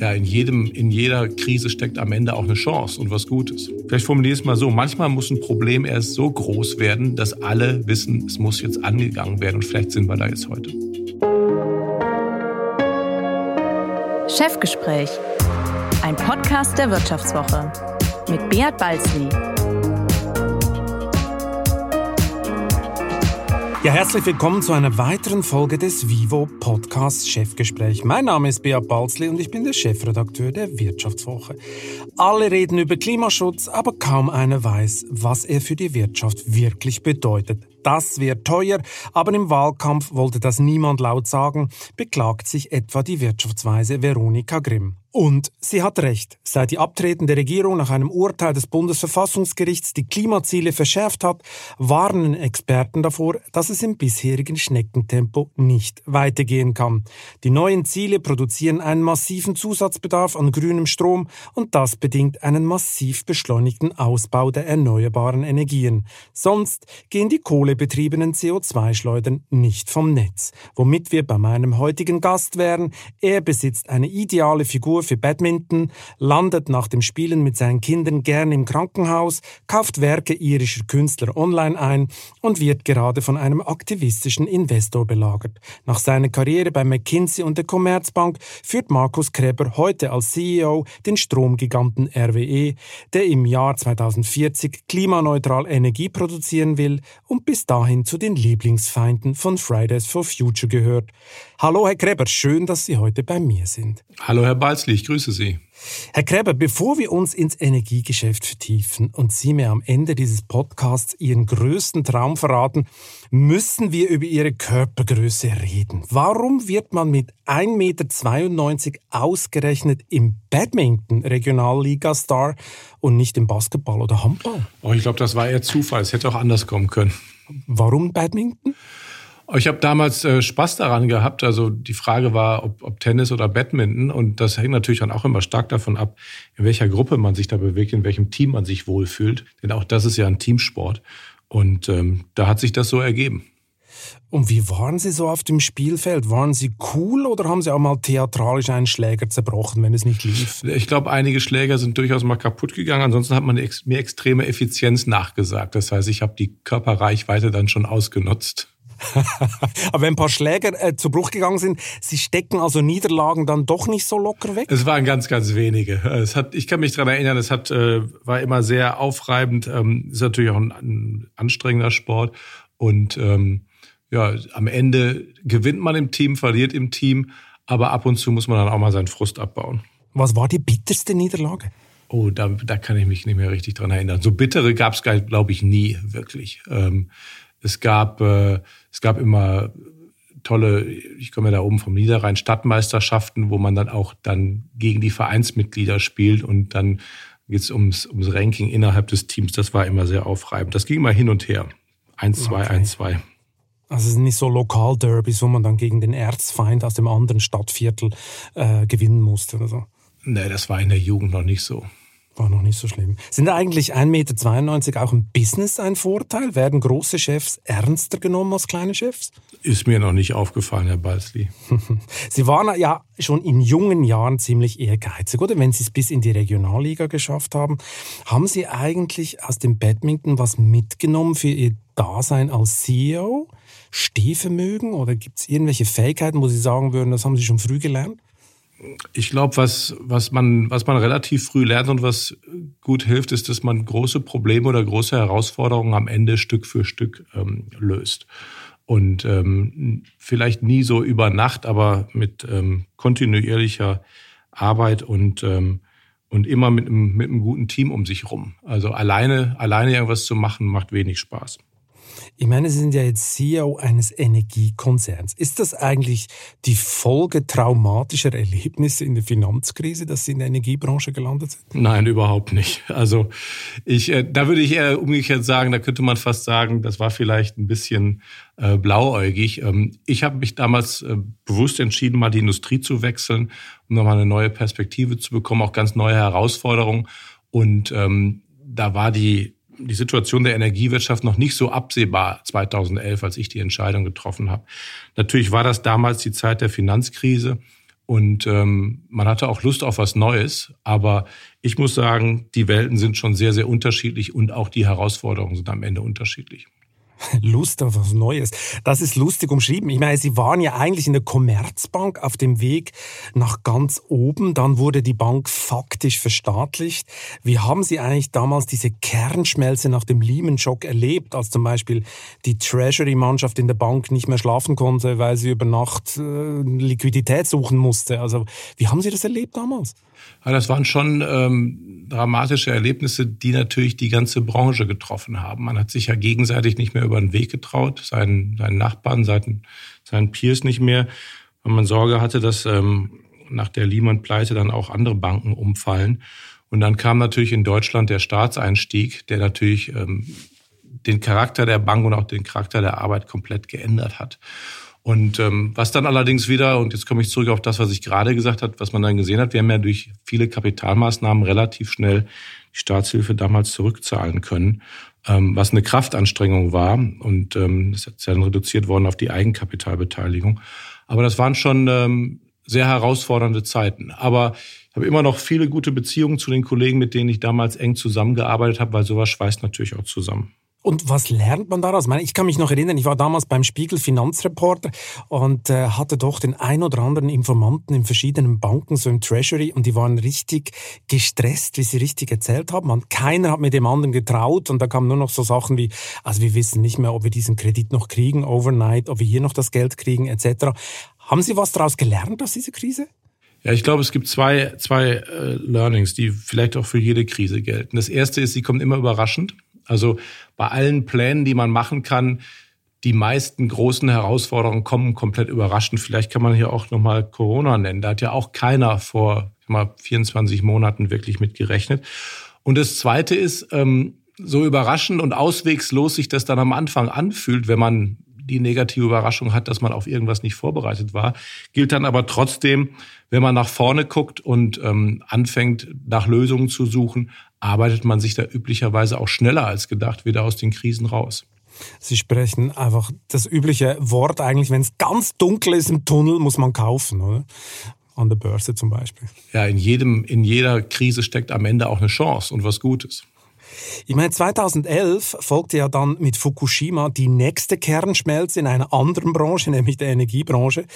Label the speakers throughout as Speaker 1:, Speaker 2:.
Speaker 1: Ja, in jedem, in jeder Krise steckt am Ende auch eine Chance und was Gutes. Vielleicht formuliere ich es mal so. Manchmal muss ein Problem erst so groß werden, dass alle wissen, es muss jetzt angegangen werden und vielleicht sind wir da jetzt heute.
Speaker 2: Chefgespräch. Ein Podcast der Wirtschaftswoche mit Beat Balzli.
Speaker 3: Ja, herzlich willkommen zu einer weiteren Folge des Vivo Podcast Chefgespräch. Mein Name ist Beat Balzli und ich bin der Chefredakteur der Wirtschaftswoche. Alle reden über Klimaschutz, aber kaum einer weiß, was er für die Wirtschaft wirklich bedeutet. Das wird teuer, aber im Wahlkampf wollte das niemand laut sagen, beklagt sich etwa die Wirtschaftsweise Veronika Grimm. Und sie hat recht. Seit die abtretende Regierung nach einem Urteil des Bundesverfassungsgerichts die Klimaziele verschärft hat, warnen Experten davor, dass es im bisherigen Schneckentempo nicht weitergehen kann. Die neuen Ziele produzieren einen massiven Zusatzbedarf an grünem Strom und das bedingt einen massiv beschleunigten Ausbau der erneuerbaren Energien. Sonst gehen die kohlebetriebenen CO2-Schleudern nicht vom Netz. Womit wir bei meinem heutigen Gast wären. Er besitzt eine ideale Figur für Badminton, landet nach dem Spielen mit seinen Kindern gern im Krankenhaus, kauft Werke irischer Künstler online ein und wird gerade von einem aktivistischen Investor belagert. Nach seiner Karriere bei McKinsey und der Commerzbank führt Markus Kreber heute als CEO den Stromgiganten RWE, der im Jahr 2040 klimaneutral Energie produzieren will und bis dahin zu den Lieblingsfeinden von Fridays for Future gehört. Hallo Herr Kreber, schön, dass Sie heute bei mir sind.
Speaker 1: Hallo Herr Balzli, ich grüße Sie.
Speaker 3: Herr Kreber, bevor wir uns ins Energiegeschäft vertiefen und Sie mir am Ende dieses Podcasts Ihren größten Traum verraten, müssen wir über Ihre Körpergröße reden. Warum wird man mit 1,92 Meter ausgerechnet im Badminton Regionalliga-Star und nicht im Basketball oder Handball?
Speaker 1: Oh, ich glaube, das war eher Zufall. Es hätte auch anders kommen können.
Speaker 3: Warum Badminton?
Speaker 1: Ich habe damals äh, Spaß daran gehabt. Also die Frage war, ob, ob Tennis oder Badminton. Und das hängt natürlich dann auch immer stark davon ab, in welcher Gruppe man sich da bewegt, in welchem Team man sich wohlfühlt. Denn auch das ist ja ein Teamsport. Und ähm, da hat sich das so ergeben.
Speaker 3: Und wie waren Sie so auf dem Spielfeld? Waren Sie cool oder haben Sie auch mal theatralisch einen Schläger zerbrochen, wenn es nicht lief?
Speaker 1: Ich glaube, einige Schläger sind durchaus mal kaputt gegangen. Ansonsten hat man mir extreme Effizienz nachgesagt. Das heißt, ich habe die Körperreichweite dann schon ausgenutzt.
Speaker 3: Aber wenn ein paar Schläger äh, zu Bruch gegangen sind, sie stecken also Niederlagen dann doch nicht so locker weg?
Speaker 1: Es waren ganz, ganz wenige. Es hat, ich kann mich daran erinnern, es hat, äh, war immer sehr aufreibend. Ähm, ist natürlich auch ein, ein anstrengender Sport. Und ähm, ja, am Ende gewinnt man im Team, verliert im Team, aber ab und zu muss man dann auch mal seinen Frust abbauen.
Speaker 3: Was war die bitterste Niederlage?
Speaker 1: Oh, da, da kann ich mich nicht mehr richtig dran erinnern. So bittere gab es, glaube ich, nie wirklich. Ähm, es gab, äh, es gab immer tolle, ich komme ja da oben vom Niederrhein, Stadtmeisterschaften, wo man dann auch dann gegen die Vereinsmitglieder spielt und dann geht es ums, ums Ranking innerhalb des Teams. Das war immer sehr aufreibend. Das ging immer hin und her. 1-2, okay. 1-2.
Speaker 3: Also es sind nicht so Lokalderbys, wo man dann gegen den Erzfeind aus dem anderen Stadtviertel äh, gewinnen musste oder so.
Speaker 1: Nee, das war in der Jugend noch nicht so.
Speaker 3: War noch nicht so schlimm. Sind eigentlich 1,92 Meter auch im Business ein Vorteil? Werden große Chefs ernster genommen als kleine Chefs?
Speaker 1: Ist mir noch nicht aufgefallen, Herr Balsli.
Speaker 3: Sie waren ja schon in jungen Jahren ziemlich ehrgeizig, oder? Wenn Sie es bis in die Regionalliga geschafft haben. Haben Sie eigentlich aus dem Badminton was mitgenommen für Ihr Dasein als CEO? Stehvermögen oder gibt es irgendwelche Fähigkeiten, wo Sie sagen würden, das haben Sie schon früh gelernt?
Speaker 1: Ich glaube, was, was, man, was man relativ früh lernt und was gut hilft, ist, dass man große Probleme oder große Herausforderungen am Ende Stück für Stück ähm, löst. Und ähm, vielleicht nie so über Nacht, aber mit ähm, kontinuierlicher Arbeit und, ähm, und immer mit einem, mit einem guten Team um sich rum. Also alleine, alleine irgendwas zu machen, macht wenig Spaß.
Speaker 3: Ich meine, Sie sind ja jetzt CEO eines Energiekonzerns. Ist das eigentlich die Folge traumatischer Erlebnisse in der Finanzkrise, dass Sie in der Energiebranche gelandet sind?
Speaker 1: Nein, überhaupt nicht. Also ich, äh, da würde ich eher umgekehrt sagen, da könnte man fast sagen, das war vielleicht ein bisschen äh, blauäugig. Ähm, ich habe mich damals äh, bewusst entschieden, mal die Industrie zu wechseln, um nochmal eine neue Perspektive zu bekommen, auch ganz neue Herausforderungen. Und ähm, da war die die Situation der Energiewirtschaft noch nicht so absehbar 2011, als ich die Entscheidung getroffen habe. Natürlich war das damals die Zeit der Finanzkrise Und ähm, man hatte auch Lust auf was Neues. Aber ich muss sagen, die Welten sind schon sehr, sehr unterschiedlich und auch die Herausforderungen sind am Ende unterschiedlich.
Speaker 3: Lust auf was Neues. Das ist lustig umschrieben. Ich meine, Sie waren ja eigentlich in der Commerzbank auf dem Weg nach ganz oben. Dann wurde die Bank faktisch verstaatlicht. Wie haben Sie eigentlich damals diese Kernschmelze nach dem Lehman-Schock erlebt, als zum Beispiel die Treasury-Mannschaft in der Bank nicht mehr schlafen konnte, weil sie über Nacht äh, Liquidität suchen musste? Also, wie haben Sie das erlebt damals?
Speaker 1: Ja, das waren schon ähm, dramatische Erlebnisse, die natürlich die ganze Branche getroffen haben. Man hat sich ja gegenseitig nicht mehr über den Weg getraut, seinen, seinen Nachbarn, seinen, seinen Peers nicht mehr, weil man Sorge hatte, dass ähm, nach der Lehman-Pleite dann auch andere Banken umfallen. Und dann kam natürlich in Deutschland der Staatseinstieg, der natürlich ähm, den Charakter der Bank und auch den Charakter der Arbeit komplett geändert hat. Und ähm, was dann allerdings wieder, und jetzt komme ich zurück auf das, was ich gerade gesagt habe, was man dann gesehen hat, wir haben ja durch viele Kapitalmaßnahmen relativ schnell die Staatshilfe damals zurückzahlen können, ähm, was eine Kraftanstrengung war. Und ähm, das ist dann reduziert worden auf die Eigenkapitalbeteiligung. Aber das waren schon ähm, sehr herausfordernde Zeiten. Aber ich habe immer noch viele gute Beziehungen zu den Kollegen, mit denen ich damals eng zusammengearbeitet habe, weil sowas schweißt natürlich auch zusammen.
Speaker 3: Und was lernt man daraus? Ich kann mich noch erinnern, ich war damals beim Spiegel Finanzreporter und äh, hatte doch den ein oder anderen Informanten in verschiedenen Banken, so im Treasury, und die waren richtig gestresst, wie sie richtig erzählt haben. Und keiner hat mit dem anderen getraut und da kamen nur noch so Sachen wie, also wir wissen nicht mehr, ob wir diesen Kredit noch kriegen, overnight, ob wir hier noch das Geld kriegen, etc. Haben Sie was daraus gelernt aus dieser Krise?
Speaker 1: Ja, ich glaube, es gibt zwei, zwei äh, Learnings, die vielleicht auch für jede Krise gelten. Das erste ist, sie kommt immer überraschend. Also bei allen Plänen, die man machen kann, die meisten großen Herausforderungen kommen komplett überraschend. Vielleicht kann man hier auch nochmal Corona nennen. Da hat ja auch keiner vor mal 24 Monaten wirklich mit gerechnet. Und das Zweite ist, ähm, so überraschend und auswegslos sich das dann am Anfang anfühlt, wenn man die negative Überraschung hat, dass man auf irgendwas nicht vorbereitet war, gilt dann aber trotzdem, wenn man nach vorne guckt und ähm, anfängt, nach Lösungen zu suchen, arbeitet man sich da üblicherweise auch schneller als gedacht wieder aus den Krisen raus.
Speaker 3: Sie sprechen einfach das übliche Wort eigentlich, wenn es ganz dunkel ist im Tunnel, muss man kaufen, oder? An der Börse zum Beispiel.
Speaker 1: Ja, in jedem, in jeder Krise steckt am Ende auch eine Chance und was Gutes.
Speaker 3: Ich meine, 2011 folgte ja dann mit Fukushima die nächste Kernschmelze in einer anderen Branche, nämlich der Energiebranche.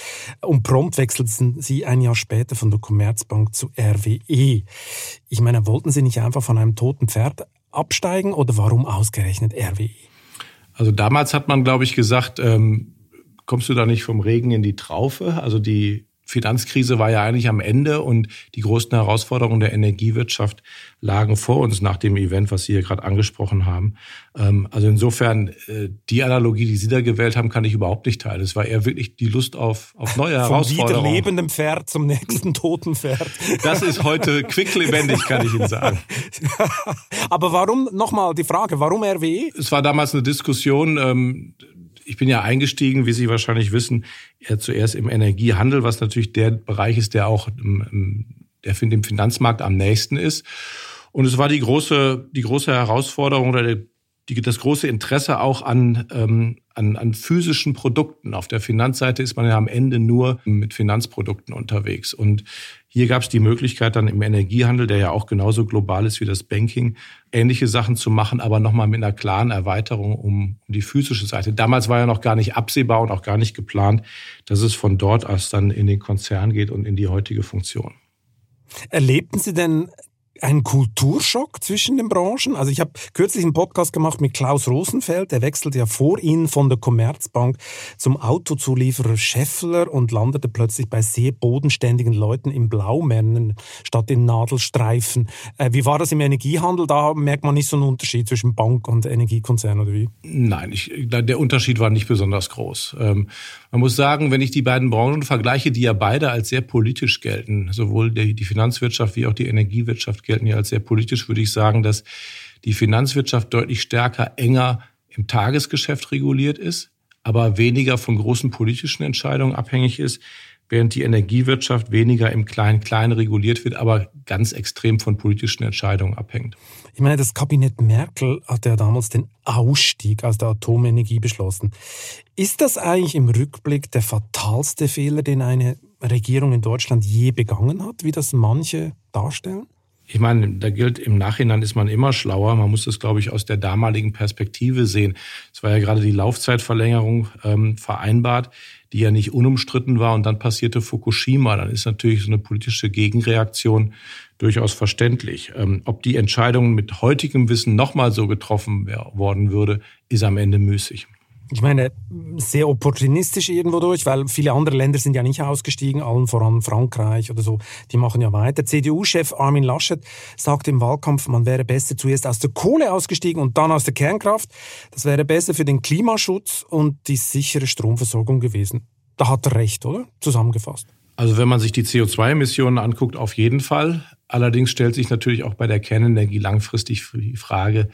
Speaker 3: Und prompt wechselten Sie ein Jahr später von der Commerzbank zu RWE. Ich meine, wollten Sie nicht einfach von einem toten Pferd absteigen oder warum ausgerechnet RWE?
Speaker 1: Also damals hat man, glaube ich, gesagt, ähm, kommst du da nicht vom Regen in die Traufe? Also die Finanzkrise war ja eigentlich am Ende und die großen Herausforderungen der Energiewirtschaft lagen vor uns nach dem Event, was Sie hier gerade angesprochen haben. Ähm, also insofern, äh, die Analogie, die Sie da gewählt haben, kann ich überhaupt nicht teilen. Es war eher wirklich die Lust auf, auf neue Herausforderungen.
Speaker 3: Vom lebenden Pferd zum nächsten toten Pferd.
Speaker 1: Das ist heute quicklebendig, kann ich Ihnen sagen.
Speaker 3: Aber warum, nochmal die Frage, warum RWE?
Speaker 1: Es war damals eine Diskussion, ähm, ich bin ja eingestiegen, wie Sie wahrscheinlich wissen, eher zuerst im Energiehandel, was natürlich der Bereich ist, der auch der dem Finanzmarkt am nächsten ist. Und es war die große, die große Herausforderung oder die, das große Interesse auch an, ähm, an, an physischen Produkten. Auf der Finanzseite ist man ja am Ende nur mit Finanzprodukten unterwegs. Und hier gab es die Möglichkeit dann im Energiehandel, der ja auch genauso global ist wie das Banking, ähnliche Sachen zu machen, aber nochmal mit einer klaren Erweiterung um, um die physische Seite. Damals war ja noch gar nicht absehbar und auch gar nicht geplant, dass es von dort aus dann in den Konzern geht und in die heutige Funktion.
Speaker 3: Erlebten Sie denn ein Kulturschock zwischen den Branchen. Also ich habe kürzlich einen Podcast gemacht mit Klaus Rosenfeld, der wechselte ja vor Ihnen von der Commerzbank zum Autozulieferer Scheffler und landete plötzlich bei sehr bodenständigen Leuten im Blaumännen statt in Nadelstreifen. Äh, wie war das im Energiehandel? Da merkt man nicht so einen Unterschied zwischen Bank und Energiekonzern oder wie?
Speaker 1: Nein, ich, der Unterschied war nicht besonders groß. Ähm, man muss sagen, wenn ich die beiden Branchen vergleiche, die ja beide als sehr politisch gelten, sowohl die, die Finanzwirtschaft wie auch die Energiewirtschaft gelten ja als sehr politisch, würde ich sagen, dass die Finanzwirtschaft deutlich stärker, enger im Tagesgeschäft reguliert ist, aber weniger von großen politischen Entscheidungen abhängig ist, während die Energiewirtschaft weniger im Klein-Klein reguliert wird, aber ganz extrem von politischen Entscheidungen abhängt.
Speaker 3: Ich meine, das Kabinett Merkel hat ja damals den Ausstieg aus der Atomenergie beschlossen. Ist das eigentlich im Rückblick der fatalste Fehler, den eine Regierung in Deutschland je begangen hat, wie das manche darstellen?
Speaker 1: Ich meine, da gilt, im Nachhinein ist man immer schlauer. Man muss das, glaube ich, aus der damaligen Perspektive sehen. Es war ja gerade die Laufzeitverlängerung ähm, vereinbart, die ja nicht unumstritten war. Und dann passierte Fukushima. Dann ist natürlich so eine politische Gegenreaktion durchaus verständlich. Ähm, ob die Entscheidung mit heutigem Wissen nochmal so getroffen worden würde, ist am Ende müßig
Speaker 3: ich meine, sehr opportunistisch irgendwo durch, weil viele andere Länder sind ja nicht ausgestiegen, allen voran Frankreich oder so, die machen ja weiter. CDU-Chef Armin Laschet sagte im Wahlkampf, man wäre besser zuerst aus der Kohle ausgestiegen und dann aus der Kernkraft. Das wäre besser für den Klimaschutz und die sichere Stromversorgung gewesen. Da hat er recht, oder? Zusammengefasst.
Speaker 1: Also wenn man sich die CO2-Emissionen anguckt, auf jeden Fall. Allerdings stellt sich natürlich auch bei der Kernenergie langfristig die Frage,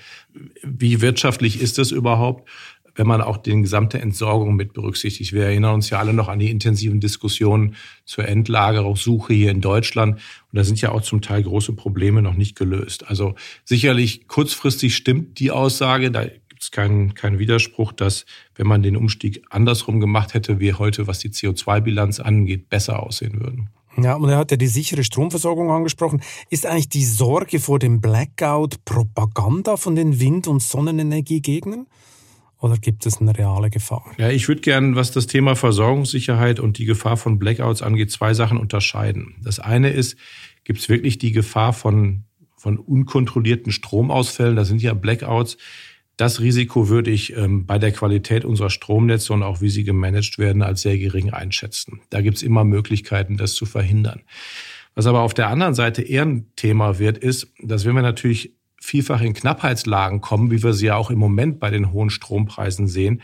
Speaker 1: wie wirtschaftlich ist es überhaupt? Wenn man auch die gesamte Entsorgung mit berücksichtigt. Wir erinnern uns ja alle noch an die intensiven Diskussionen zur Endlagerungssuche hier in Deutschland. Und da sind ja auch zum Teil große Probleme noch nicht gelöst. Also sicherlich kurzfristig stimmt die Aussage, da gibt es keinen, keinen Widerspruch, dass wenn man den Umstieg andersrum gemacht hätte, wir heute, was die CO2-Bilanz angeht, besser aussehen würden.
Speaker 3: Ja, und er hat ja die sichere Stromversorgung angesprochen. Ist eigentlich die Sorge vor dem Blackout Propaganda von den Wind- und Sonnenenergiegegnern? Oder gibt es eine reale Gefahr?
Speaker 1: Ja, ich würde gerne, was das Thema Versorgungssicherheit und die Gefahr von Blackouts angeht, zwei Sachen unterscheiden. Das eine ist, gibt es wirklich die Gefahr von, von unkontrollierten Stromausfällen? Da sind ja Blackouts. Das Risiko würde ich ähm, bei der Qualität unserer Stromnetze und auch wie sie gemanagt werden als sehr gering einschätzen. Da gibt es immer Möglichkeiten, das zu verhindern. Was aber auf der anderen Seite eher ein Thema wird, ist, dass wenn wir natürlich vielfach in Knappheitslagen kommen, wie wir sie ja auch im Moment bei den hohen Strompreisen sehen,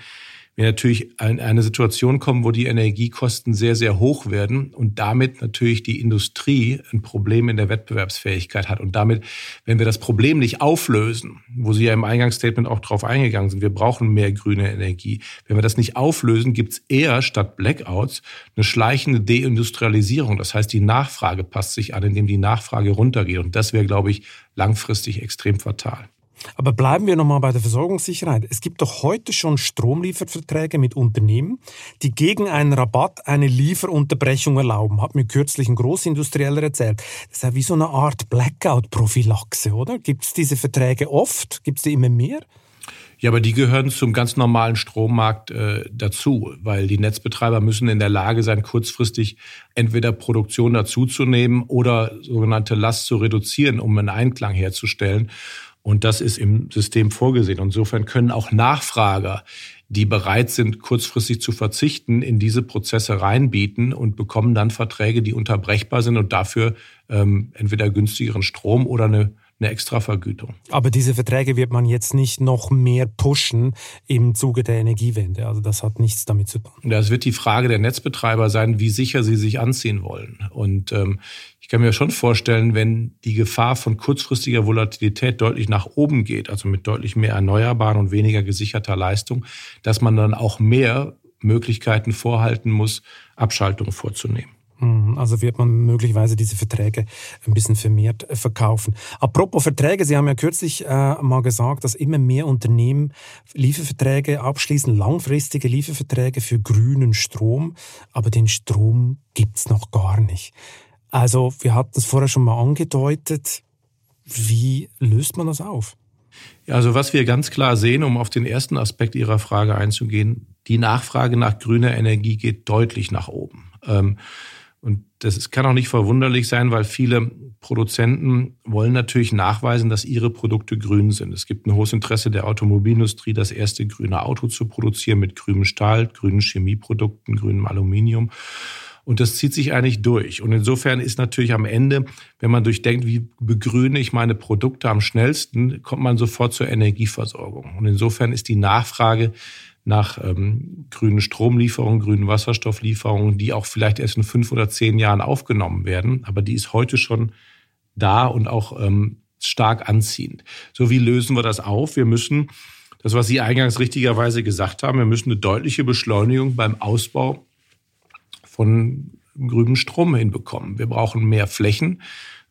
Speaker 1: wir natürlich in eine Situation kommen, wo die Energiekosten sehr, sehr hoch werden und damit natürlich die Industrie ein Problem in der Wettbewerbsfähigkeit hat. Und damit, wenn wir das Problem nicht auflösen, wo Sie ja im Eingangsstatement auch drauf eingegangen sind, wir brauchen mehr grüne Energie. Wenn wir das nicht auflösen, gibt es eher statt Blackouts eine schleichende Deindustrialisierung. Das heißt, die Nachfrage passt sich an, indem die Nachfrage runtergeht. Und das wäre, glaube ich, langfristig extrem fatal.
Speaker 3: Aber bleiben wir nochmal bei der Versorgungssicherheit. Es gibt doch heute schon Stromlieferverträge mit Unternehmen, die gegen einen Rabatt eine Lieferunterbrechung erlauben. Hat mir kürzlich ein Großindustrieller erzählt. Das ist ja wie so eine Art Blackout-Prophylaxe, oder? Gibt es diese Verträge oft? Gibt es die immer mehr?
Speaker 1: Ja, aber die gehören zum ganz normalen Strommarkt äh, dazu, weil die Netzbetreiber müssen in der Lage sein, kurzfristig entweder Produktion dazuzunehmen oder sogenannte Last zu reduzieren, um einen Einklang herzustellen. Und das ist im System vorgesehen. Insofern können auch Nachfrager, die bereit sind, kurzfristig zu verzichten, in diese Prozesse reinbieten und bekommen dann Verträge, die unterbrechbar sind und dafür ähm, entweder günstigeren Strom oder eine eine Extravergütung.
Speaker 3: Aber diese Verträge wird man jetzt nicht noch mehr pushen im Zuge der Energiewende. Also das hat nichts damit zu tun.
Speaker 1: Das wird die Frage der Netzbetreiber sein, wie sicher sie sich anziehen wollen. Und ähm, ich kann mir schon vorstellen, wenn die Gefahr von kurzfristiger Volatilität deutlich nach oben geht, also mit deutlich mehr Erneuerbaren und weniger gesicherter Leistung, dass man dann auch mehr Möglichkeiten vorhalten muss, Abschaltungen vorzunehmen.
Speaker 3: Mhm, also wird man möglicherweise diese Verträge ein bisschen vermehrt verkaufen. Apropos Verträge, Sie haben ja kürzlich äh, mal gesagt, dass immer mehr Unternehmen Lieferverträge abschließen, langfristige Lieferverträge für grünen Strom, aber den Strom gibt's noch gar nicht. Also wir hatten es vorher schon mal angedeutet. Wie löst man das auf?
Speaker 1: Also was wir ganz klar sehen, um auf den ersten Aspekt Ihrer Frage einzugehen, die Nachfrage nach grüner Energie geht deutlich nach oben. Ähm, und das kann auch nicht verwunderlich sein, weil viele Produzenten wollen natürlich nachweisen, dass ihre Produkte grün sind. Es gibt ein hohes Interesse der Automobilindustrie, das erste grüne Auto zu produzieren mit grünem Stahl, grünen Chemieprodukten, grünem Aluminium. Und das zieht sich eigentlich durch. Und insofern ist natürlich am Ende, wenn man durchdenkt, wie begrüne ich meine Produkte am schnellsten, kommt man sofort zur Energieversorgung. Und insofern ist die Nachfrage nach ähm, grünen Stromlieferungen, grünen Wasserstofflieferungen, die auch vielleicht erst in fünf oder zehn Jahren aufgenommen werden. Aber die ist heute schon da und auch ähm, stark anziehend. So wie lösen wir das auf? Wir müssen, das was Sie eingangs richtigerweise gesagt haben, wir müssen eine deutliche Beschleunigung beim Ausbau von grünem Strom hinbekommen. Wir brauchen mehr Flächen.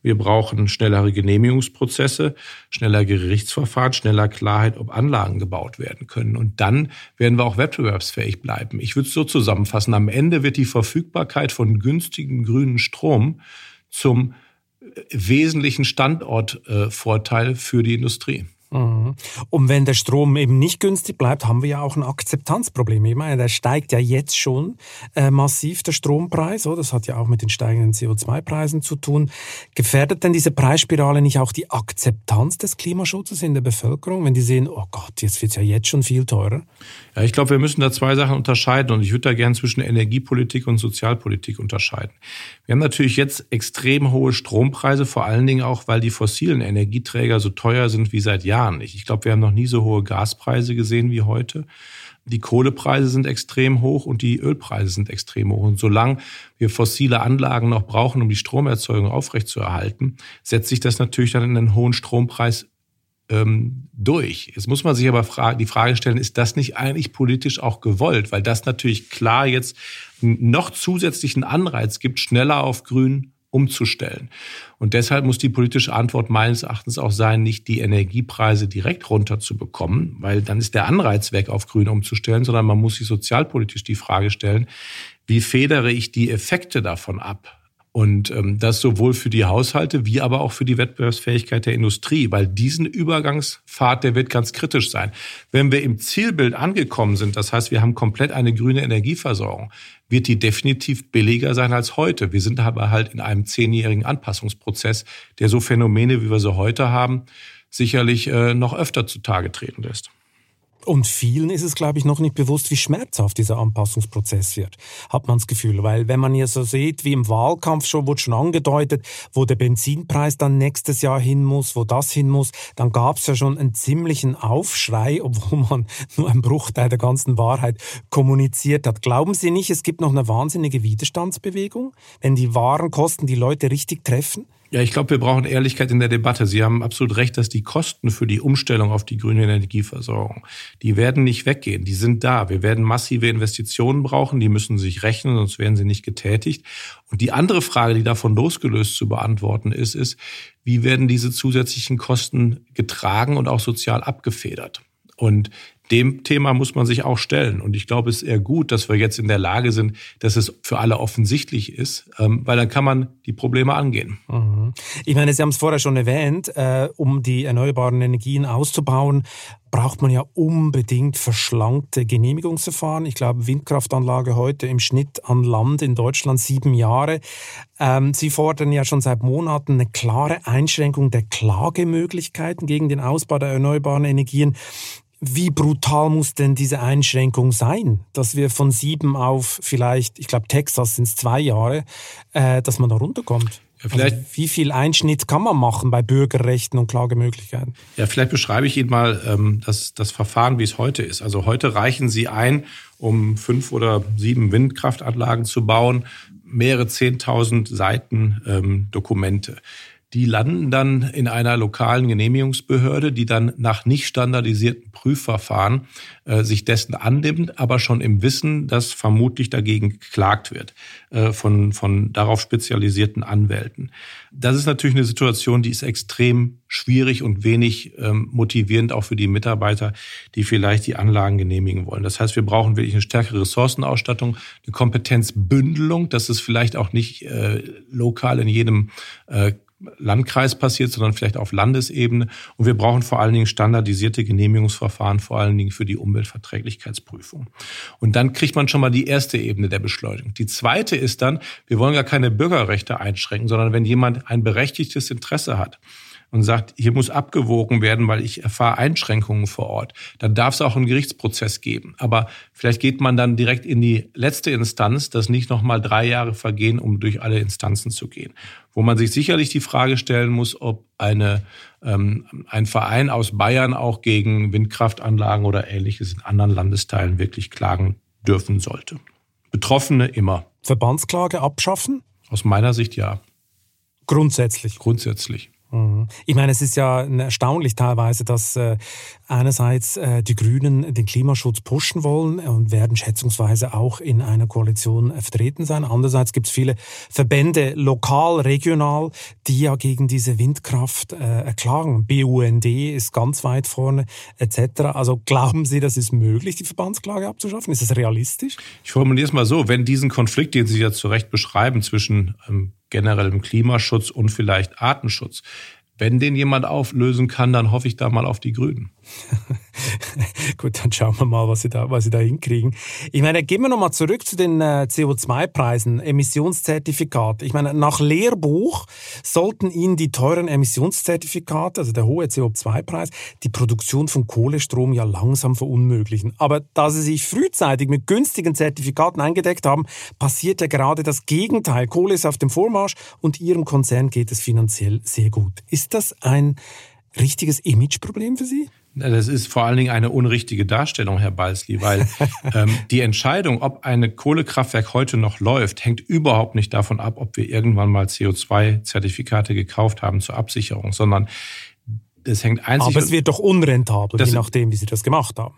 Speaker 1: Wir brauchen schnellere Genehmigungsprozesse, schneller Gerichtsverfahren, schneller Klarheit, ob Anlagen gebaut werden können. Und dann werden wir auch wettbewerbsfähig bleiben. Ich würde es so zusammenfassen. Am Ende wird die Verfügbarkeit von günstigem grünen Strom zum wesentlichen Standortvorteil für die Industrie.
Speaker 3: Mhm. Und wenn der Strom eben nicht günstig bleibt, haben wir ja auch ein Akzeptanzproblem. Ich meine, der steigt ja jetzt schon äh, massiv, der Strompreis. Oder? Das hat ja auch mit den steigenden CO2-Preisen zu tun. Gefährdet denn diese Preisspirale nicht auch die Akzeptanz des Klimaschutzes in der Bevölkerung, wenn die sehen, oh Gott, jetzt wird es ja jetzt schon viel teurer?
Speaker 1: Ja, ich glaube, wir müssen da zwei Sachen unterscheiden. Und ich würde da gerne zwischen Energiepolitik und Sozialpolitik unterscheiden. Wir haben natürlich jetzt extrem hohe Strompreise, vor allen Dingen auch, weil die fossilen Energieträger so teuer sind wie seit Jahren. Jahren nicht. Ich glaube, wir haben noch nie so hohe Gaspreise gesehen wie heute. Die Kohlepreise sind extrem hoch und die Ölpreise sind extrem hoch. Und solange wir fossile Anlagen noch brauchen, um die Stromerzeugung aufrechtzuerhalten, setzt sich das natürlich dann in einen hohen Strompreis ähm, durch. Jetzt muss man sich aber fra die Frage stellen, ist das nicht eigentlich politisch auch gewollt? Weil das natürlich klar jetzt noch zusätzlichen Anreiz gibt, schneller auf grün umzustellen. Und deshalb muss die politische Antwort meines Erachtens auch sein, nicht die Energiepreise direkt runterzubekommen, weil dann ist der Anreiz weg, auf grün umzustellen, sondern man muss sich sozialpolitisch die Frage stellen, wie federe ich die Effekte davon ab? Und ähm, das sowohl für die Haushalte wie aber auch für die Wettbewerbsfähigkeit der Industrie, weil diesen Übergangspfad, der wird ganz kritisch sein. Wenn wir im Zielbild angekommen sind, das heißt, wir haben komplett eine grüne Energieversorgung, wird die definitiv billiger sein als heute. Wir sind aber halt in einem zehnjährigen Anpassungsprozess, der so Phänomene, wie wir sie heute haben, sicherlich äh, noch öfter zutage treten lässt.
Speaker 3: Und vielen ist es, glaube ich, noch nicht bewusst, wie schmerzhaft dieser Anpassungsprozess wird, hat man das Gefühl. Weil wenn man ja so sieht, wie im Wahlkampf schon, wurde schon angedeutet, wo der Benzinpreis dann nächstes Jahr hin muss, wo das hin muss, dann gab es ja schon einen ziemlichen Aufschrei, obwohl man nur einen Bruchteil der ganzen Wahrheit kommuniziert hat. Glauben Sie nicht, es gibt noch eine wahnsinnige Widerstandsbewegung, wenn die Warenkosten die Leute richtig treffen?
Speaker 1: Ja, ich glaube, wir brauchen Ehrlichkeit in der Debatte. Sie haben absolut recht, dass die Kosten für die Umstellung auf die grüne Energieversorgung, die werden nicht weggehen. Die sind da. Wir werden massive Investitionen brauchen. Die müssen sich rechnen, sonst werden sie nicht getätigt. Und die andere Frage, die davon losgelöst zu beantworten ist, ist, wie werden diese zusätzlichen Kosten getragen und auch sozial abgefedert? Und dem Thema muss man sich auch stellen. Und ich glaube, es ist eher gut, dass wir jetzt in der Lage sind, dass es für alle offensichtlich ist, ähm, weil dann kann man die Probleme angehen.
Speaker 3: Mhm. Ich meine, Sie haben es vorher schon erwähnt, äh, um die erneuerbaren Energien auszubauen, braucht man ja unbedingt verschlankte Genehmigungsverfahren. Ich glaube, Windkraftanlage heute im Schnitt an Land in Deutschland sieben Jahre. Ähm, Sie fordern ja schon seit Monaten eine klare Einschränkung der Klagemöglichkeiten gegen den Ausbau der erneuerbaren Energien. Wie brutal muss denn diese Einschränkung sein, dass wir von sieben auf vielleicht, ich glaube Texas sind es zwei Jahre, äh, dass man da runterkommt? Ja, vielleicht, also wie viel Einschnitt kann man machen bei Bürgerrechten und Klagemöglichkeiten?
Speaker 1: Ja, vielleicht beschreibe ich Ihnen mal ähm, das, das Verfahren, wie es heute ist. Also heute reichen Sie ein, um fünf oder sieben Windkraftanlagen zu bauen, mehrere zehntausend Seiten ähm, Dokumente. Die landen dann in einer lokalen Genehmigungsbehörde, die dann nach nicht standardisierten Prüfverfahren äh, sich dessen annimmt, aber schon im Wissen, dass vermutlich dagegen geklagt wird äh, von, von darauf spezialisierten Anwälten. Das ist natürlich eine Situation, die ist extrem schwierig und wenig ähm, motivierend auch für die Mitarbeiter, die vielleicht die Anlagen genehmigen wollen. Das heißt, wir brauchen wirklich eine stärkere Ressourcenausstattung, eine Kompetenzbündelung, dass es vielleicht auch nicht äh, lokal in jedem äh, Landkreis passiert, sondern vielleicht auf Landesebene. Und wir brauchen vor allen Dingen standardisierte Genehmigungsverfahren, vor allen Dingen für die Umweltverträglichkeitsprüfung. Und dann kriegt man schon mal die erste Ebene der Beschleunigung. Die zweite ist dann, wir wollen gar keine Bürgerrechte einschränken, sondern wenn jemand ein berechtigtes Interesse hat, und sagt, hier muss abgewogen werden, weil ich erfahre Einschränkungen vor Ort, dann darf es auch einen Gerichtsprozess geben. Aber vielleicht geht man dann direkt in die letzte Instanz, dass nicht nochmal drei Jahre vergehen, um durch alle Instanzen zu gehen. Wo man sich sicherlich die Frage stellen muss, ob eine, ähm, ein Verein aus Bayern auch gegen Windkraftanlagen oder ähnliches in anderen Landesteilen wirklich klagen dürfen sollte. Betroffene immer.
Speaker 3: Verbandsklage abschaffen?
Speaker 1: Aus meiner Sicht ja.
Speaker 3: Grundsätzlich.
Speaker 1: Grundsätzlich.
Speaker 3: Mhm. Ich meine, es ist ja erstaunlich teilweise, dass äh, einerseits äh, die Grünen den Klimaschutz pushen wollen und werden schätzungsweise auch in einer Koalition äh, vertreten sein. Andererseits gibt es viele Verbände, lokal, regional, die ja gegen diese Windkraft äh, klagen. BUND ist ganz weit vorne etc. Also glauben Sie, das ist möglich, die Verbandsklage abzuschaffen? Ist es realistisch?
Speaker 1: Ich formuliere es mal so, wenn diesen Konflikt, den Sie ja zu Recht beschreiben, zwischen ähm, generellem Klimaschutz und vielleicht Artenschutz, wenn den jemand auflösen kann, dann hoffe ich da mal auf die Grünen.
Speaker 3: Gut, dann schauen wir mal, was sie da, was sie da hinkriegen. Ich meine, gehen wir nochmal zurück zu den äh, CO2-Preisen, Emissionszertifikate. Ich meine, nach Lehrbuch sollten Ihnen die teuren Emissionszertifikate, also der hohe CO2-Preis, die Produktion von Kohlestrom ja langsam verunmöglichen. Aber da Sie sich frühzeitig mit günstigen Zertifikaten eingedeckt haben, passiert ja gerade das Gegenteil. Kohle ist auf dem Vormarsch und Ihrem Konzern geht es finanziell sehr gut. Ist das ein richtiges Imageproblem für Sie?
Speaker 1: Das ist vor allen Dingen eine unrichtige Darstellung, Herr Balsli, weil ähm, die Entscheidung, ob ein Kohlekraftwerk heute noch läuft, hängt überhaupt nicht davon ab, ob wir irgendwann mal CO2-Zertifikate gekauft haben zur Absicherung, sondern das hängt einzig.
Speaker 3: Aber es wird doch unrentabel, das, je nachdem, wie Sie das gemacht haben.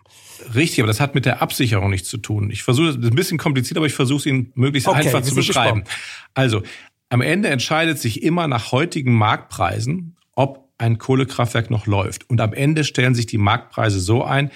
Speaker 1: Richtig, aber das hat mit der Absicherung nichts zu tun. Ich versuche, das ist ein bisschen kompliziert, aber ich versuche es Ihnen möglichst okay, einfach zu beschreiben. Gespannt. Also, am Ende entscheidet sich immer nach heutigen Marktpreisen, ob ein Kohlekraftwerk noch läuft. Und am Ende stellen sich die Marktpreise so ein,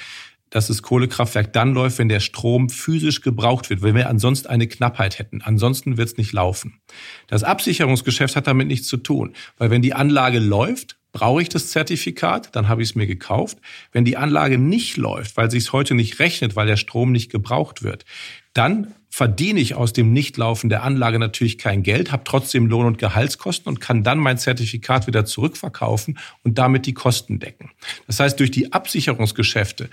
Speaker 1: dass das Kohlekraftwerk dann läuft, wenn der Strom physisch gebraucht wird, wenn wir ansonsten eine Knappheit hätten. Ansonsten wird es nicht laufen. Das Absicherungsgeschäft hat damit nichts zu tun, weil wenn die Anlage läuft, brauche ich das Zertifikat, dann habe ich es mir gekauft. Wenn die Anlage nicht läuft, weil sich es heute nicht rechnet, weil der Strom nicht gebraucht wird, dann verdiene ich aus dem Nichtlaufen der Anlage natürlich kein Geld, habe trotzdem Lohn- und Gehaltskosten und kann dann mein Zertifikat wieder zurückverkaufen und damit die Kosten decken. Das heißt, durch die Absicherungsgeschäfte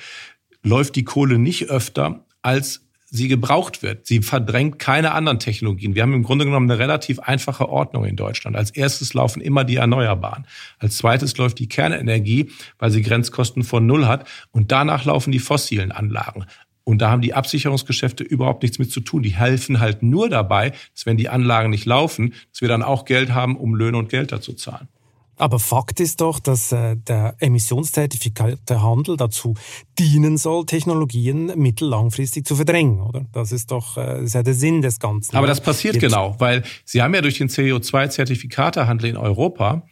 Speaker 1: läuft die Kohle nicht öfter, als sie gebraucht wird. Sie verdrängt keine anderen Technologien. Wir haben im Grunde genommen eine relativ einfache Ordnung in Deutschland. Als erstes laufen immer die Erneuerbaren. Als zweites läuft die Kernenergie, weil sie Grenzkosten von Null hat. Und danach laufen die fossilen Anlagen. Und da haben die Absicherungsgeschäfte überhaupt nichts mit zu tun. Die helfen halt nur dabei, dass wenn die Anlagen nicht laufen, dass wir dann auch Geld haben, um Löhne und Geld dazu zahlen.
Speaker 3: Aber Fakt ist doch, dass äh, der Emissionszertifikatehandel dazu dienen soll, Technologien mittellangfristig zu verdrängen, oder? Das ist doch äh, das ist ja der Sinn des Ganzen.
Speaker 1: Aber das passiert Jetzt. genau, weil Sie haben ja durch den CO2-Zertifikatehandel in Europa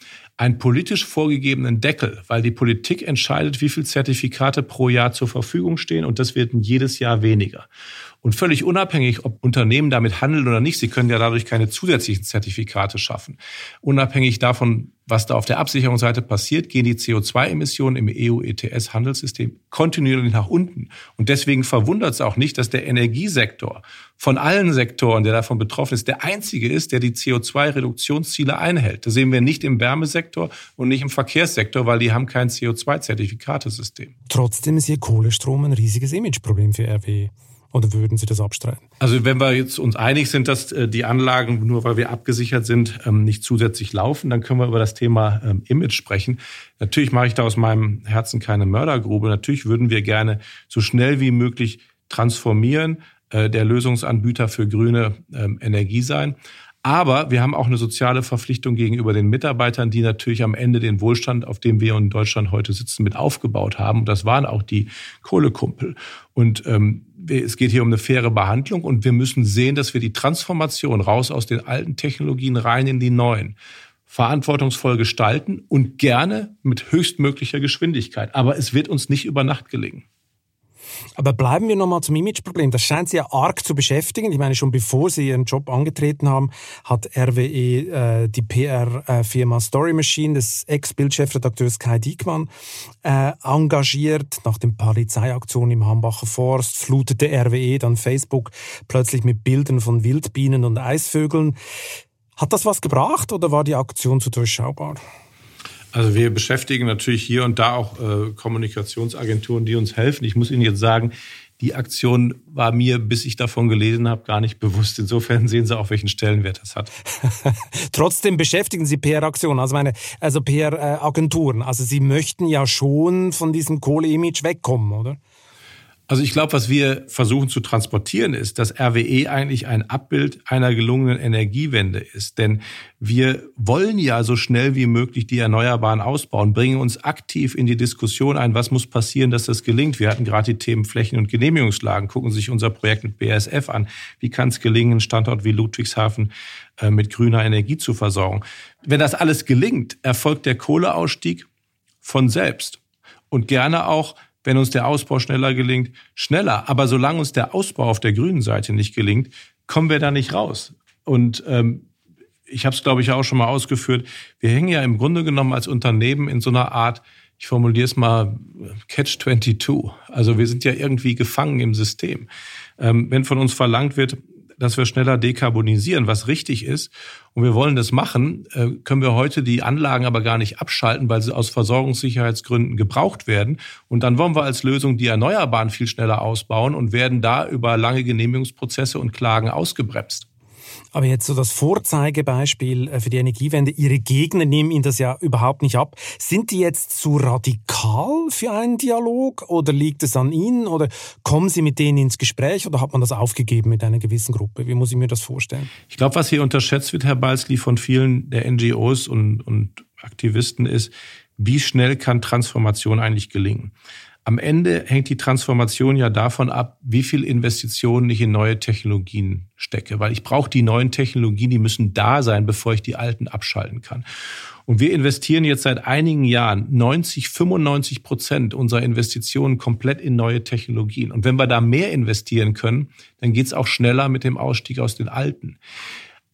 Speaker 1: einen politisch vorgegebenen Deckel, weil die Politik entscheidet, wie viele Zertifikate pro Jahr zur Verfügung stehen und das wird jedes Jahr weniger. Und völlig unabhängig, ob Unternehmen damit handeln oder nicht, sie können ja dadurch keine zusätzlichen Zertifikate schaffen. Unabhängig davon, was da auf der Absicherungsseite passiert, gehen die CO2-Emissionen im EU-ETS-Handelssystem kontinuierlich nach unten. Und deswegen verwundert es auch nicht, dass der Energiesektor von allen Sektoren, der davon betroffen ist, der einzige ist, der die CO2-Reduktionsziele einhält. Das sehen wir nicht im Wärmesektor und nicht im Verkehrssektor, weil die haben kein CO2-Zertifikatesystem.
Speaker 3: Trotzdem ist hier Kohlestrom ein riesiges Imageproblem für RWE. Oder würden Sie das abstreiten?
Speaker 1: Also wenn wir jetzt uns einig sind, dass äh, die Anlagen, nur weil wir abgesichert sind, ähm, nicht zusätzlich laufen, dann können wir über das Thema ähm, Image sprechen. Natürlich mache ich da aus meinem Herzen keine Mördergrube. Natürlich würden wir gerne so schnell wie möglich transformieren, äh, der Lösungsanbieter für grüne ähm, Energie sein. Aber wir haben auch eine soziale Verpflichtung gegenüber den Mitarbeitern, die natürlich am Ende den Wohlstand, auf dem wir in Deutschland heute sitzen, mit aufgebaut haben. Und das waren auch die Kohlekumpel. Und ähm, es geht hier um eine faire Behandlung und wir müssen sehen, dass wir die Transformation raus aus den alten Technologien rein in die neuen verantwortungsvoll gestalten und gerne mit höchstmöglicher Geschwindigkeit. Aber es wird uns nicht über Nacht gelingen.
Speaker 3: Aber bleiben wir nochmal zum Imageproblem. Das scheint Sie ja arg zu beschäftigen. Ich meine, schon bevor Sie Ihren Job angetreten haben, hat RWE äh, die PR-Firma Story Machine des Ex-Bildchefredakteurs Kai Diekmann äh, engagiert. Nach den Polizeiaktionen im Hambacher Forst flutete RWE dann Facebook plötzlich mit Bildern von Wildbienen und Eisvögeln. Hat das was gebracht oder war die Aktion zu durchschaubar?
Speaker 1: Also wir beschäftigen natürlich hier und da auch äh, Kommunikationsagenturen, die uns helfen. Ich muss Ihnen jetzt sagen, die Aktion war mir, bis ich davon gelesen habe, gar nicht bewusst. Insofern sehen Sie auch, welchen Stellenwert das hat.
Speaker 3: Trotzdem beschäftigen Sie PR-Aktionen, also meine, also PR-Agenturen. Also Sie möchten ja schon von diesem Kohle-Image wegkommen, oder?
Speaker 1: Also ich glaube, was wir versuchen zu transportieren, ist, dass RWE eigentlich ein Abbild einer gelungenen Energiewende ist. Denn wir wollen ja so schnell wie möglich die Erneuerbaren ausbauen, bringen uns aktiv in die Diskussion ein, was muss passieren, dass das gelingt. Wir hatten gerade die Themen Flächen- und Genehmigungslagen. Gucken sich unser Projekt mit BASF an. Wie kann es gelingen, einen Standort wie Ludwigshafen äh, mit grüner Energie zu versorgen? Wenn das alles gelingt, erfolgt der Kohleausstieg von selbst. Und gerne auch wenn uns der Ausbau schneller gelingt, schneller. Aber solange uns der Ausbau auf der grünen Seite nicht gelingt, kommen wir da nicht raus. Und ähm, ich habe es, glaube ich, auch schon mal ausgeführt, wir hängen ja im Grunde genommen als Unternehmen in so einer Art, ich formuliere es mal, Catch-22. Also wir sind ja irgendwie gefangen im System. Ähm, wenn von uns verlangt wird, dass wir schneller dekarbonisieren, was richtig ist, und wir wollen das machen, äh, können wir heute die Anlagen aber gar nicht abschalten, weil sie aus Versorgungssicherheitsgründen gebraucht werden. Und dann wollen wir als Lösung die Erneuerbaren viel schneller ausbauen und werden da über lange Genehmigungsprozesse und Klagen ausgebremst.
Speaker 3: Aber jetzt so das Vorzeigebeispiel äh, für die Energiewende. Ihre Gegner nehmen Ihnen das ja überhaupt nicht ab. Sind die jetzt zu radikal für einen Dialog oder liegt es an Ihnen oder kommen Sie mit denen ins Gespräch oder hat man das aufgegeben mit einer gewissen Gruppe? Wie muss ich mir das vorstellen?
Speaker 1: Ich glaube, was hier unterschätzt wird, Herr Balzli, von vielen der NGOs und, und Aktivisten ist, wie schnell kann Transformation eigentlich gelingen? Am Ende hängt die Transformation ja davon ab, wie viel Investitionen ich in neue Technologien stecke, weil ich brauche die neuen Technologien, die müssen da sein, bevor ich die alten abschalten kann. Und wir investieren jetzt seit einigen Jahren 90, 95 Prozent unserer Investitionen komplett in neue Technologien. Und wenn wir da mehr investieren können, dann geht es auch schneller mit dem Ausstieg aus den alten.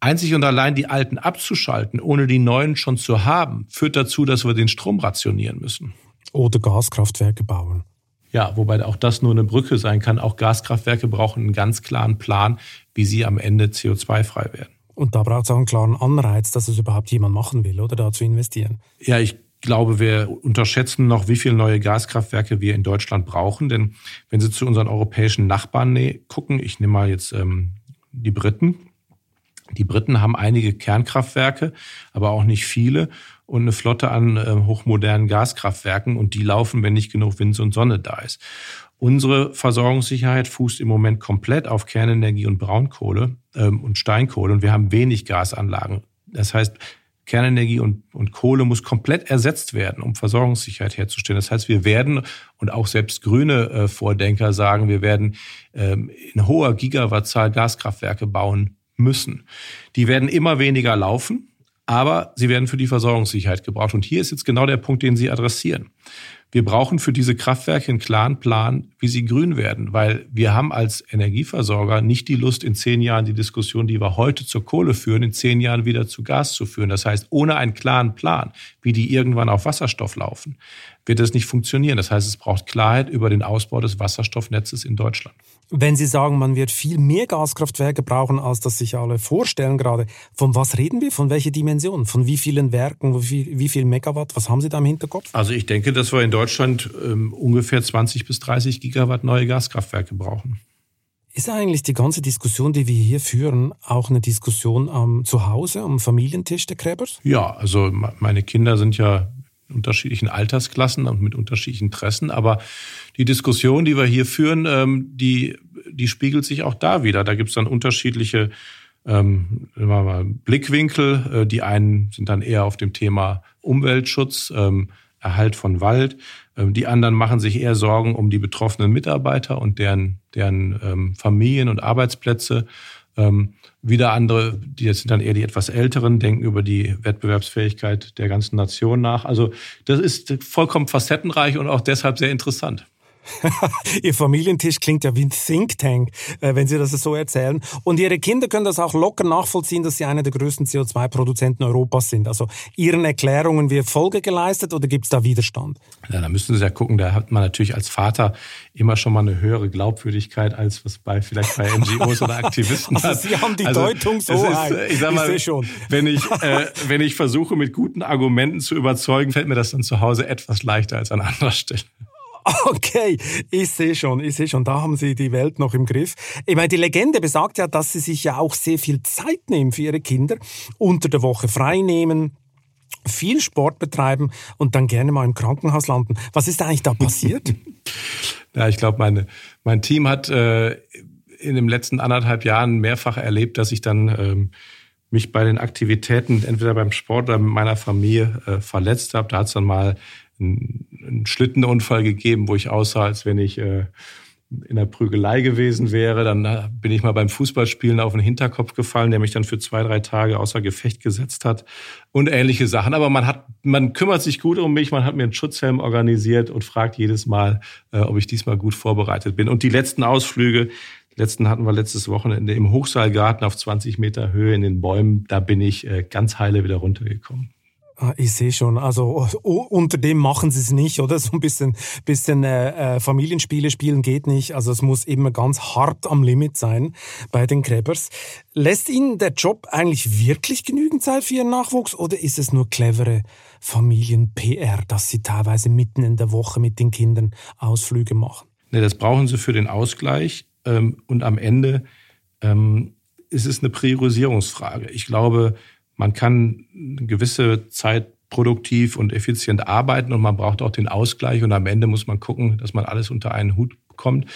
Speaker 1: Einzig und allein die alten abzuschalten, ohne die neuen schon zu haben, führt dazu, dass wir den Strom rationieren müssen.
Speaker 3: Oder Gaskraftwerke bauen.
Speaker 1: Ja, wobei auch das nur eine Brücke sein kann. Auch Gaskraftwerke brauchen einen ganz klaren Plan, wie sie am Ende CO2-frei werden.
Speaker 3: Und da braucht es auch einen klaren Anreiz, dass es überhaupt jemand machen will, oder da zu investieren.
Speaker 1: Ja, ich glaube, wir unterschätzen noch, wie viele neue Gaskraftwerke wir in Deutschland brauchen. Denn wenn Sie zu unseren europäischen Nachbarn gucken, ich nehme mal jetzt ähm, die Briten. Die Briten haben einige Kernkraftwerke, aber auch nicht viele und eine Flotte an äh, hochmodernen Gaskraftwerken und die laufen, wenn nicht genug Wind und Sonne da ist. Unsere Versorgungssicherheit fußt im Moment komplett auf Kernenergie und Braunkohle ähm, und Steinkohle und wir haben wenig Gasanlagen. Das heißt, Kernenergie und, und Kohle muss komplett ersetzt werden, um Versorgungssicherheit herzustellen. Das heißt, wir werden, und auch selbst grüne äh, Vordenker sagen, wir werden ähm, in hoher Gigawattzahl Gaskraftwerke bauen müssen. Die werden immer weniger laufen aber sie werden für die Versorgungssicherheit gebraucht. Und hier ist jetzt genau der Punkt, den Sie adressieren. Wir brauchen für diese Kraftwerke einen klaren Plan, wie sie grün werden, weil wir haben als Energieversorger nicht die Lust, in zehn Jahren die Diskussion, die wir heute zur Kohle führen, in zehn Jahren wieder zu Gas zu führen. Das heißt, ohne einen klaren Plan, wie die irgendwann auf Wasserstoff laufen, wird das nicht funktionieren. Das heißt, es braucht Klarheit über den Ausbau des Wasserstoffnetzes in Deutschland.
Speaker 3: Wenn Sie sagen, man wird viel mehr Gaskraftwerke brauchen, als das sich alle vorstellen gerade, von was reden wir? Von welcher Dimension? Von wie vielen Werken? Wie viel, wie viel Megawatt? Was haben Sie da im Hinterkopf?
Speaker 1: Also ich denke, dass wir in Deutschland ähm, ungefähr 20 bis 30 Gigawatt neue Gaskraftwerke brauchen.
Speaker 3: Ist eigentlich die ganze Diskussion, die wir hier führen, auch eine Diskussion am Zuhause, am Familientisch der Krebers?
Speaker 1: Ja, also meine Kinder sind ja unterschiedlichen Altersklassen und mit unterschiedlichen Interessen. Aber die Diskussion, die wir hier führen, ähm, die, die spiegelt sich auch da wieder. Da gibt es dann unterschiedliche ähm, mal, Blickwinkel. Äh, die einen sind dann eher auf dem Thema Umweltschutz, ähm, Erhalt von Wald. Ähm, die anderen machen sich eher Sorgen um die betroffenen Mitarbeiter und deren, deren ähm, Familien und Arbeitsplätze. Ähm, wieder andere, die jetzt sind dann eher die etwas Älteren, denken über die Wettbewerbsfähigkeit der ganzen Nation nach. Also das ist vollkommen facettenreich und auch deshalb sehr interessant.
Speaker 3: Ihr Familientisch klingt ja wie ein Think Tank, äh, wenn Sie das so erzählen. Und Ihre Kinder können das auch locker nachvollziehen, dass Sie einer der größten CO2-Produzenten Europas sind. Also Ihren Erklärungen wird Folge geleistet oder gibt es da Widerstand?
Speaker 1: Ja, da müssen Sie ja gucken, da hat man natürlich als Vater immer schon mal eine höhere Glaubwürdigkeit, als was bei vielleicht bei NGOs oder Aktivisten
Speaker 3: also
Speaker 1: hat.
Speaker 3: Sie haben die also, Deutung so ist,
Speaker 1: Ich sag mal, ich schon. Wenn, ich, äh, wenn ich versuche, mit guten Argumenten zu überzeugen, fällt mir das dann zu Hause etwas leichter als an anderer Stelle.
Speaker 3: Okay, ich sehe schon, ich sehe schon, da haben Sie die Welt noch im Griff. Ich meine, die Legende besagt ja, dass Sie sich ja auch sehr viel Zeit nehmen für Ihre Kinder, unter der Woche frei nehmen, viel Sport betreiben und dann gerne mal im Krankenhaus landen. Was ist eigentlich da passiert?
Speaker 1: Ja, ich glaube, meine, mein Team hat äh, in den letzten anderthalb Jahren mehrfach erlebt, dass ich dann ähm, mich bei den Aktivitäten, entweder beim Sport oder mit meiner Familie äh, verletzt habe. Da hat es dann mal einen, Schlittenunfall gegeben, wo ich aussah, als wenn ich äh, in der Prügelei gewesen wäre. Dann äh, bin ich mal beim Fußballspielen auf den Hinterkopf gefallen, der mich dann für zwei, drei Tage außer Gefecht gesetzt hat und ähnliche Sachen. Aber man hat, man kümmert sich gut um mich, man hat mir einen Schutzhelm organisiert und fragt jedes Mal, äh, ob ich diesmal gut vorbereitet bin. Und die letzten Ausflüge, letzten hatten wir letztes Wochenende im Hochseilgarten auf 20 Meter Höhe in den Bäumen, da bin ich äh, ganz heile wieder runtergekommen.
Speaker 3: Ah, ich sehe schon. Also unter dem machen sie es nicht, oder? So ein bisschen, bisschen äh, äh, Familienspiele spielen geht nicht. Also es muss immer ganz hart am Limit sein bei den Krebers. Lässt Ihnen der Job eigentlich wirklich genügend Zeit für Ihren Nachwuchs oder ist es nur clevere Familien-PR, dass Sie teilweise mitten in der Woche mit den Kindern Ausflüge machen?
Speaker 1: Nee, das brauchen Sie für den Ausgleich. Ähm, und am Ende ähm, ist es eine Priorisierungsfrage. Ich glaube, man kann eine gewisse Zeit produktiv und effizient arbeiten und man braucht auch den Ausgleich und am Ende muss man gucken, dass man alles unter einen Hut bekommt.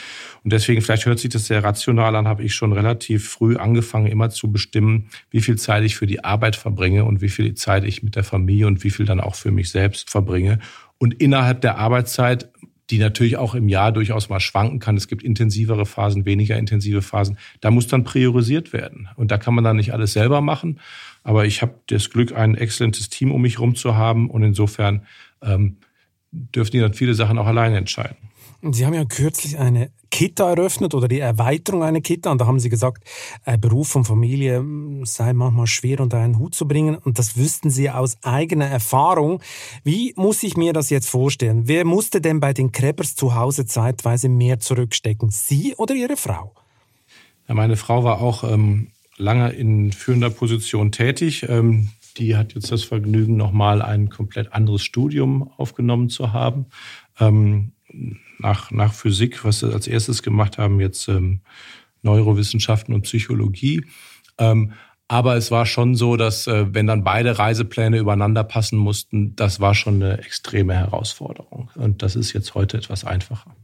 Speaker 1: Und deswegen, vielleicht hört sich das sehr rational an, habe ich schon relativ früh angefangen, immer zu bestimmen, wie viel Zeit ich für die Arbeit verbringe und wie viel Zeit ich mit der Familie und wie viel dann auch für mich selbst verbringe. Und innerhalb der Arbeitszeit die natürlich auch im Jahr durchaus mal schwanken kann. Es gibt intensivere Phasen, weniger intensive Phasen. Da muss dann priorisiert werden. Und da kann man dann nicht alles selber machen. Aber ich habe das Glück, ein exzellentes Team um mich herum zu haben. Und insofern ähm, dürfen die dann viele Sachen auch alleine entscheiden.
Speaker 3: Sie haben ja kürzlich eine Kita eröffnet oder die Erweiterung einer Kita. Und da haben Sie gesagt, äh, Beruf und Familie hm, sei manchmal schwer unter einen Hut zu bringen. Und das wüssten Sie aus eigener Erfahrung. Wie muss ich mir das jetzt vorstellen? Wer musste denn bei den Krebers zu Hause zeitweise mehr zurückstecken? Sie oder Ihre Frau?
Speaker 1: Ja, meine Frau war auch ähm, lange in führender Position tätig. Ähm, die hat jetzt das Vergnügen, nochmal ein komplett anderes Studium aufgenommen zu haben. Ähm, nach, nach Physik, was sie als erstes gemacht haben, jetzt ähm, Neurowissenschaften und Psychologie. Ähm, aber es war schon so, dass äh, wenn dann beide Reisepläne übereinander passen mussten, das war schon eine extreme Herausforderung. Und das ist jetzt heute etwas einfacher.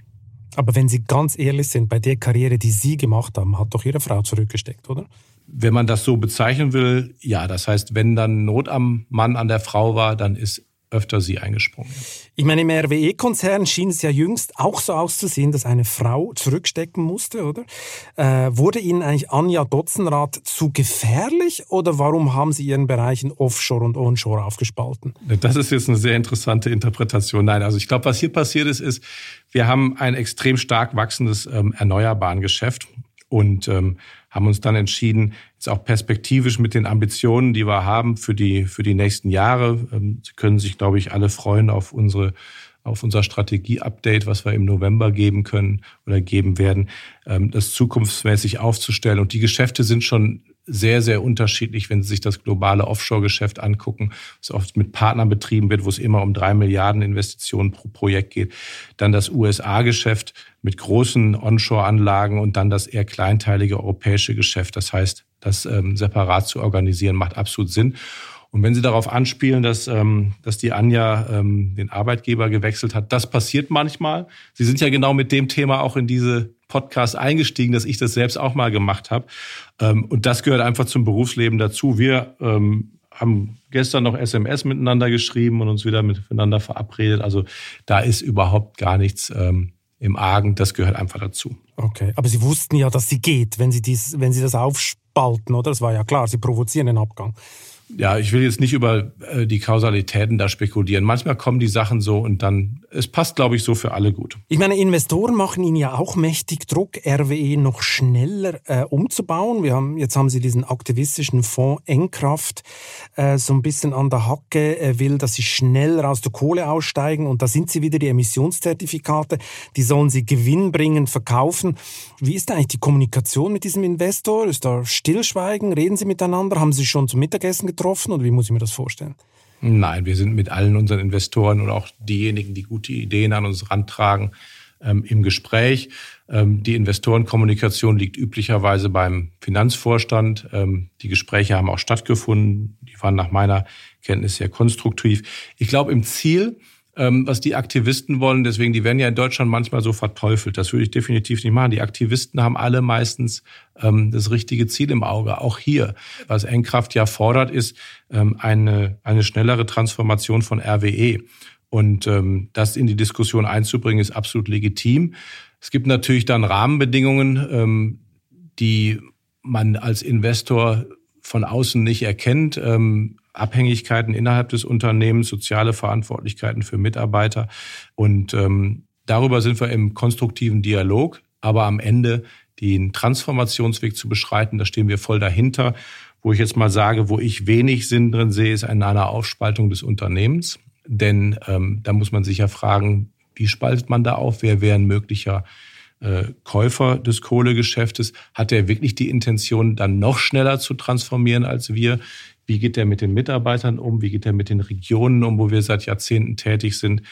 Speaker 3: Aber wenn Sie ganz ehrlich sind, bei der Karriere, die Sie gemacht haben, hat doch Ihre Frau zurückgesteckt, oder?
Speaker 1: Wenn man das so bezeichnen will, ja. Das heißt, wenn dann Not am Mann an der Frau war, dann ist öfter sie eingesprungen.
Speaker 3: Ich meine, im RWE-Konzern schien es ja jüngst auch so auszusehen, dass eine Frau zurückstecken musste, oder? Äh, wurde Ihnen eigentlich Anja Dotzenrath zu gefährlich oder warum haben Sie Ihren Bereichen Offshore und Onshore aufgespalten?
Speaker 1: Das ist jetzt eine sehr interessante Interpretation. Nein, also ich glaube, was hier passiert ist, ist, wir haben ein extrem stark wachsendes ähm, Erneuerbaren Geschäft und ähm, haben uns dann entschieden, jetzt auch perspektivisch mit den Ambitionen, die wir haben für die, für die nächsten Jahre. Ähm, Sie können sich, glaube ich, alle freuen auf unsere auf unser Strategie-Update, was wir im November geben können oder geben werden, ähm, das zukunftsmäßig aufzustellen. Und die Geschäfte sind schon sehr, sehr unterschiedlich, wenn Sie sich das globale Offshore-Geschäft angucken, was oft mit Partnern betrieben wird, wo es immer um drei Milliarden Investitionen pro Projekt geht. Dann das USA-Geschäft mit großen Onshore-Anlagen und dann das eher kleinteilige europäische Geschäft. Das heißt, das ähm, separat zu organisieren, macht absolut Sinn. Und wenn Sie darauf anspielen, dass, ähm, dass die Anja ähm, den Arbeitgeber gewechselt hat, das passiert manchmal. Sie sind ja genau mit dem Thema auch in diese Podcast eingestiegen, dass ich das selbst auch mal gemacht habe. Ähm, und das gehört einfach zum Berufsleben dazu. Wir ähm, haben gestern noch SMS miteinander geschrieben und uns wieder miteinander verabredet. Also da ist überhaupt gar nichts ähm, im Argen. Das gehört einfach dazu.
Speaker 3: Okay, aber Sie wussten ja, dass sie geht, wenn Sie, dies, wenn sie das aufspalten, oder? Das war ja klar, Sie provozieren den Abgang
Speaker 1: ja, ich will jetzt nicht über äh, die Kausalitäten da spekulieren. Manchmal kommen die Sachen so und dann, es passt, glaube ich, so für alle gut.
Speaker 3: Ich meine, Investoren machen Ihnen ja auch mächtig Druck, RWE noch schneller äh, umzubauen. Wir haben, jetzt haben Sie diesen aktivistischen Fonds Engkraft äh, so ein bisschen an der Hacke. Er will, dass Sie schneller aus der Kohle aussteigen und da sind Sie wieder die Emissionszertifikate. Die sollen Sie gewinnbringend verkaufen. Wie ist eigentlich die Kommunikation mit diesem Investor? Ist da Stillschweigen? Reden Sie miteinander? Haben Sie schon zum Mittagessen getroffen? Getroffen oder wie muss ich mir das vorstellen?
Speaker 1: Nein, wir sind mit allen unseren Investoren und auch diejenigen, die gute Ideen an uns rantragen, ähm, im Gespräch. Ähm, die Investorenkommunikation liegt üblicherweise beim Finanzvorstand. Ähm, die Gespräche haben auch stattgefunden. Die waren nach meiner Kenntnis sehr konstruktiv. Ich glaube, im Ziel was die Aktivisten wollen. Deswegen, die werden ja in Deutschland manchmal so verteufelt. Das würde ich definitiv nicht machen. Die Aktivisten haben alle meistens ähm, das richtige Ziel im Auge. Auch hier, was Engkraft ja fordert, ist ähm, eine, eine schnellere Transformation von RWE. Und ähm, das in die Diskussion einzubringen, ist absolut legitim. Es gibt natürlich dann Rahmenbedingungen, ähm, die man als Investor von außen nicht erkennt. Ähm, Abhängigkeiten innerhalb des Unternehmens, soziale Verantwortlichkeiten für Mitarbeiter. Und ähm, darüber sind wir im konstruktiven Dialog. Aber am Ende den Transformationsweg zu beschreiten, da stehen wir voll dahinter. Wo ich jetzt mal sage, wo ich wenig Sinn drin sehe, ist in einer Aufspaltung des Unternehmens. Denn ähm, da muss man sich ja fragen, wie spaltet man da auf? Wer wäre ein möglicher äh, Käufer des Kohlegeschäftes? Hat er wirklich die Intention, dann noch schneller zu transformieren als wir? Wie geht er mit den Mitarbeitern um? Wie geht er mit den Regionen um, wo wir seit Jahrzehnten tätig sind?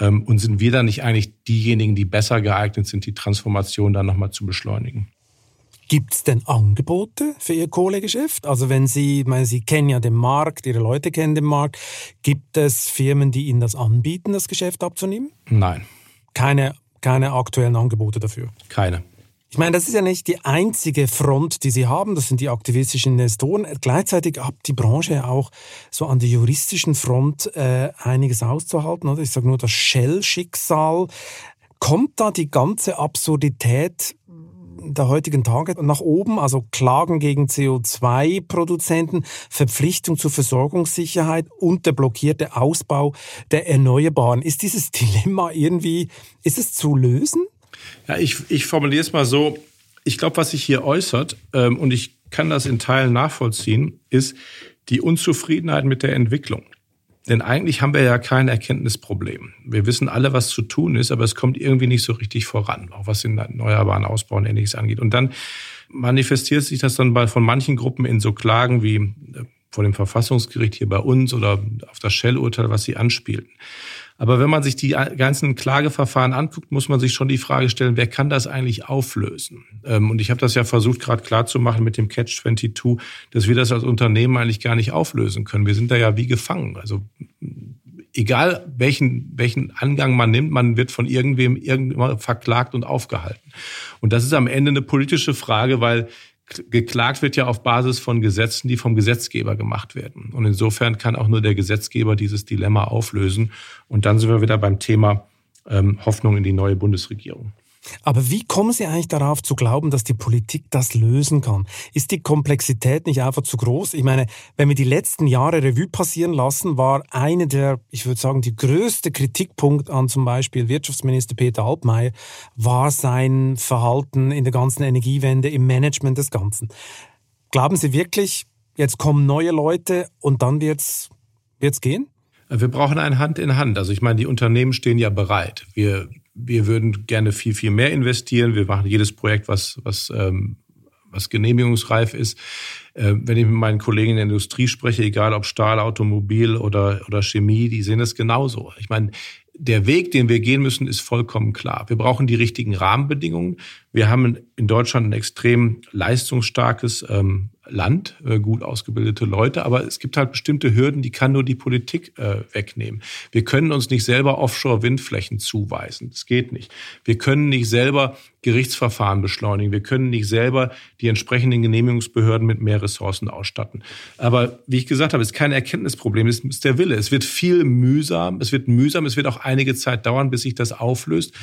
Speaker 1: Ähm, und sind wir dann nicht eigentlich diejenigen, die besser geeignet sind, die Transformation dann nochmal zu beschleunigen?
Speaker 3: Gibt es denn Angebote für Ihr Kohlegeschäft? Also wenn Sie, meine, Sie kennen ja den Markt, Ihre Leute kennen den Markt. Gibt es Firmen, die Ihnen das anbieten, das Geschäft abzunehmen?
Speaker 1: Nein.
Speaker 3: Keine, keine aktuellen Angebote dafür?
Speaker 1: Keine.
Speaker 3: Ich meine, das ist ja nicht die einzige Front, die Sie haben. Das sind die aktivistischen Investoren. Gleichzeitig hat die Branche auch so an der juristischen Front äh, einiges auszuhalten. Oder? Ich sage nur das Shell-Schicksal. Kommt da die ganze Absurdität der heutigen Tage nach oben, also Klagen gegen CO2-Produzenten, Verpflichtung zur Versorgungssicherheit und der blockierte Ausbau der Erneuerbaren. Ist dieses Dilemma irgendwie, ist es zu lösen?
Speaker 1: Ja, ich, ich formuliere es mal so. Ich glaube, was sich hier äußert, ähm, und ich kann das in Teilen nachvollziehen, ist die Unzufriedenheit mit der Entwicklung. Denn eigentlich haben wir ja kein Erkenntnisproblem. Wir wissen alle, was zu tun ist, aber es kommt irgendwie nicht so richtig voran, auch was den erneuerbaren Ausbau und ähnliches angeht. Und dann manifestiert sich das dann bei, von manchen Gruppen in so Klagen wie äh, vor dem Verfassungsgericht hier bei uns oder auf das Shell-Urteil, was sie anspielten. Aber wenn man sich die ganzen Klageverfahren anguckt, muss man sich schon die Frage stellen, wer kann das eigentlich auflösen? Ähm, und ich habe das ja versucht, gerade klarzumachen mit dem Catch 22, dass wir das als Unternehmen eigentlich gar nicht auflösen können. Wir sind da ja wie gefangen. Also egal welchen, welchen Angang man nimmt, man wird von irgendwem irgendwann verklagt und aufgehalten. Und das ist am Ende eine politische Frage, weil geklagt wird ja auf Basis von Gesetzen, die vom Gesetzgeber gemacht werden. Und insofern kann auch nur der Gesetzgeber dieses Dilemma auflösen. Und dann sind wir wieder beim Thema ähm, Hoffnung in die neue Bundesregierung.
Speaker 3: Aber wie kommen Sie eigentlich darauf zu glauben, dass die Politik das lösen kann? Ist die Komplexität nicht einfach zu groß? Ich meine, wenn wir die letzten Jahre Revue passieren lassen, war eine der, ich würde sagen, die größte Kritikpunkt an zum Beispiel Wirtschaftsminister Peter Altmaier war sein Verhalten in der ganzen Energiewende, im Management des Ganzen. Glauben Sie wirklich, jetzt kommen neue Leute und dann wird's, wird's gehen?
Speaker 1: Wir brauchen ein Hand in Hand. Also ich meine, die Unternehmen stehen ja bereit. Wir wir würden gerne viel, viel mehr investieren. Wir machen jedes Projekt, was, was, ähm, was genehmigungsreif ist. Äh, wenn ich mit meinen Kollegen in der Industrie spreche, egal ob Stahl, Automobil oder, oder Chemie, die sehen es genauso. Ich meine, der Weg, den wir gehen müssen, ist vollkommen klar. Wir brauchen die richtigen Rahmenbedingungen. Wir haben in Deutschland ein extrem leistungsstarkes ähm, Land, äh, gut ausgebildete Leute, aber es gibt halt bestimmte Hürden, die kann nur die Politik äh, wegnehmen. Wir können uns nicht selber Offshore-Windflächen zuweisen. Das geht nicht. Wir können nicht selber Gerichtsverfahren beschleunigen. Wir können nicht selber die entsprechenden Genehmigungsbehörden mit mehr Ressourcen ausstatten. Aber wie ich gesagt habe, es ist kein Erkenntnisproblem, es ist der Wille. Es wird viel mühsam, es wird mühsam, es wird auch einige Zeit dauern, bis sich das auflöst.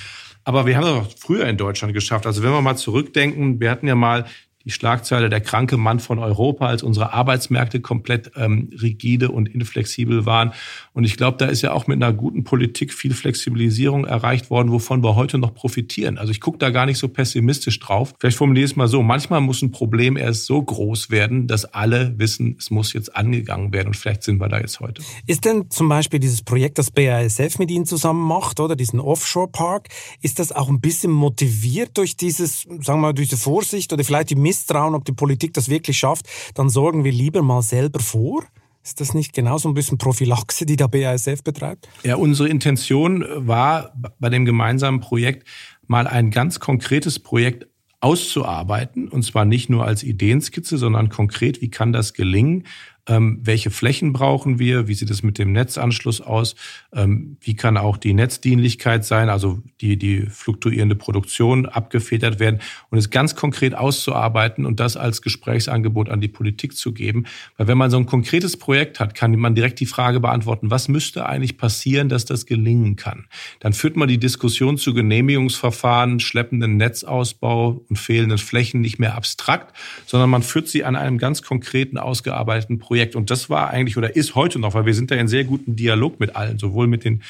Speaker 1: Aber wir haben das auch früher in Deutschland geschafft. Also wenn wir mal zurückdenken, wir hatten ja mal die Schlagzeile der kranke Mann von Europa, als unsere Arbeitsmärkte komplett ähm, rigide und inflexibel waren. Und ich glaube, da ist ja auch mit einer guten Politik viel Flexibilisierung erreicht worden, wovon wir heute noch profitieren. Also ich gucke da gar nicht so pessimistisch drauf. Vielleicht formuliere ich es mal so. Manchmal muss ein Problem erst so groß werden, dass alle wissen, es muss jetzt angegangen werden. Und vielleicht sind wir da jetzt heute.
Speaker 3: Ist denn zum Beispiel dieses Projekt, das BASF mit Ihnen zusammen macht, oder diesen Offshore-Park, ist das auch ein bisschen motiviert durch dieses, sagen wir mal, diese Vorsicht oder vielleicht die Misstrauen, ob die Politik das wirklich schafft, dann sorgen wir lieber mal selber vor? Ist das nicht genauso ein bisschen Prophylaxe, die der BASF betreibt?
Speaker 1: Ja, unsere Intention war bei dem gemeinsamen Projekt mal ein ganz konkretes Projekt auszuarbeiten. Und zwar nicht nur als Ideenskizze, sondern konkret, wie kann das gelingen, ähm, welche Flächen brauchen wir, wie sieht es mit dem Netzanschluss aus, ähm, wie kann auch die Netzdienlichkeit sein, also die, die fluktuierende Produktion abgefedert werden und es ganz konkret auszuarbeiten und das als Gesprächsangebot an die Politik zu geben. Weil wenn man so ein konkretes Projekt hat, kann man direkt die Frage beantworten, was müsste eigentlich passieren, dass das gelingen kann. Dann führt man die Diskussion zu Genehmigungsverfahren, schleppenden Netzausbau und fehlenden Flächen nicht mehr abstrakt, sondern man führt sie an einem ganz konkreten, ausgearbeiteten Projekt. Und das war eigentlich oder ist heute noch, weil wir sind da in sehr guten Dialog mit allen, sowohl mit den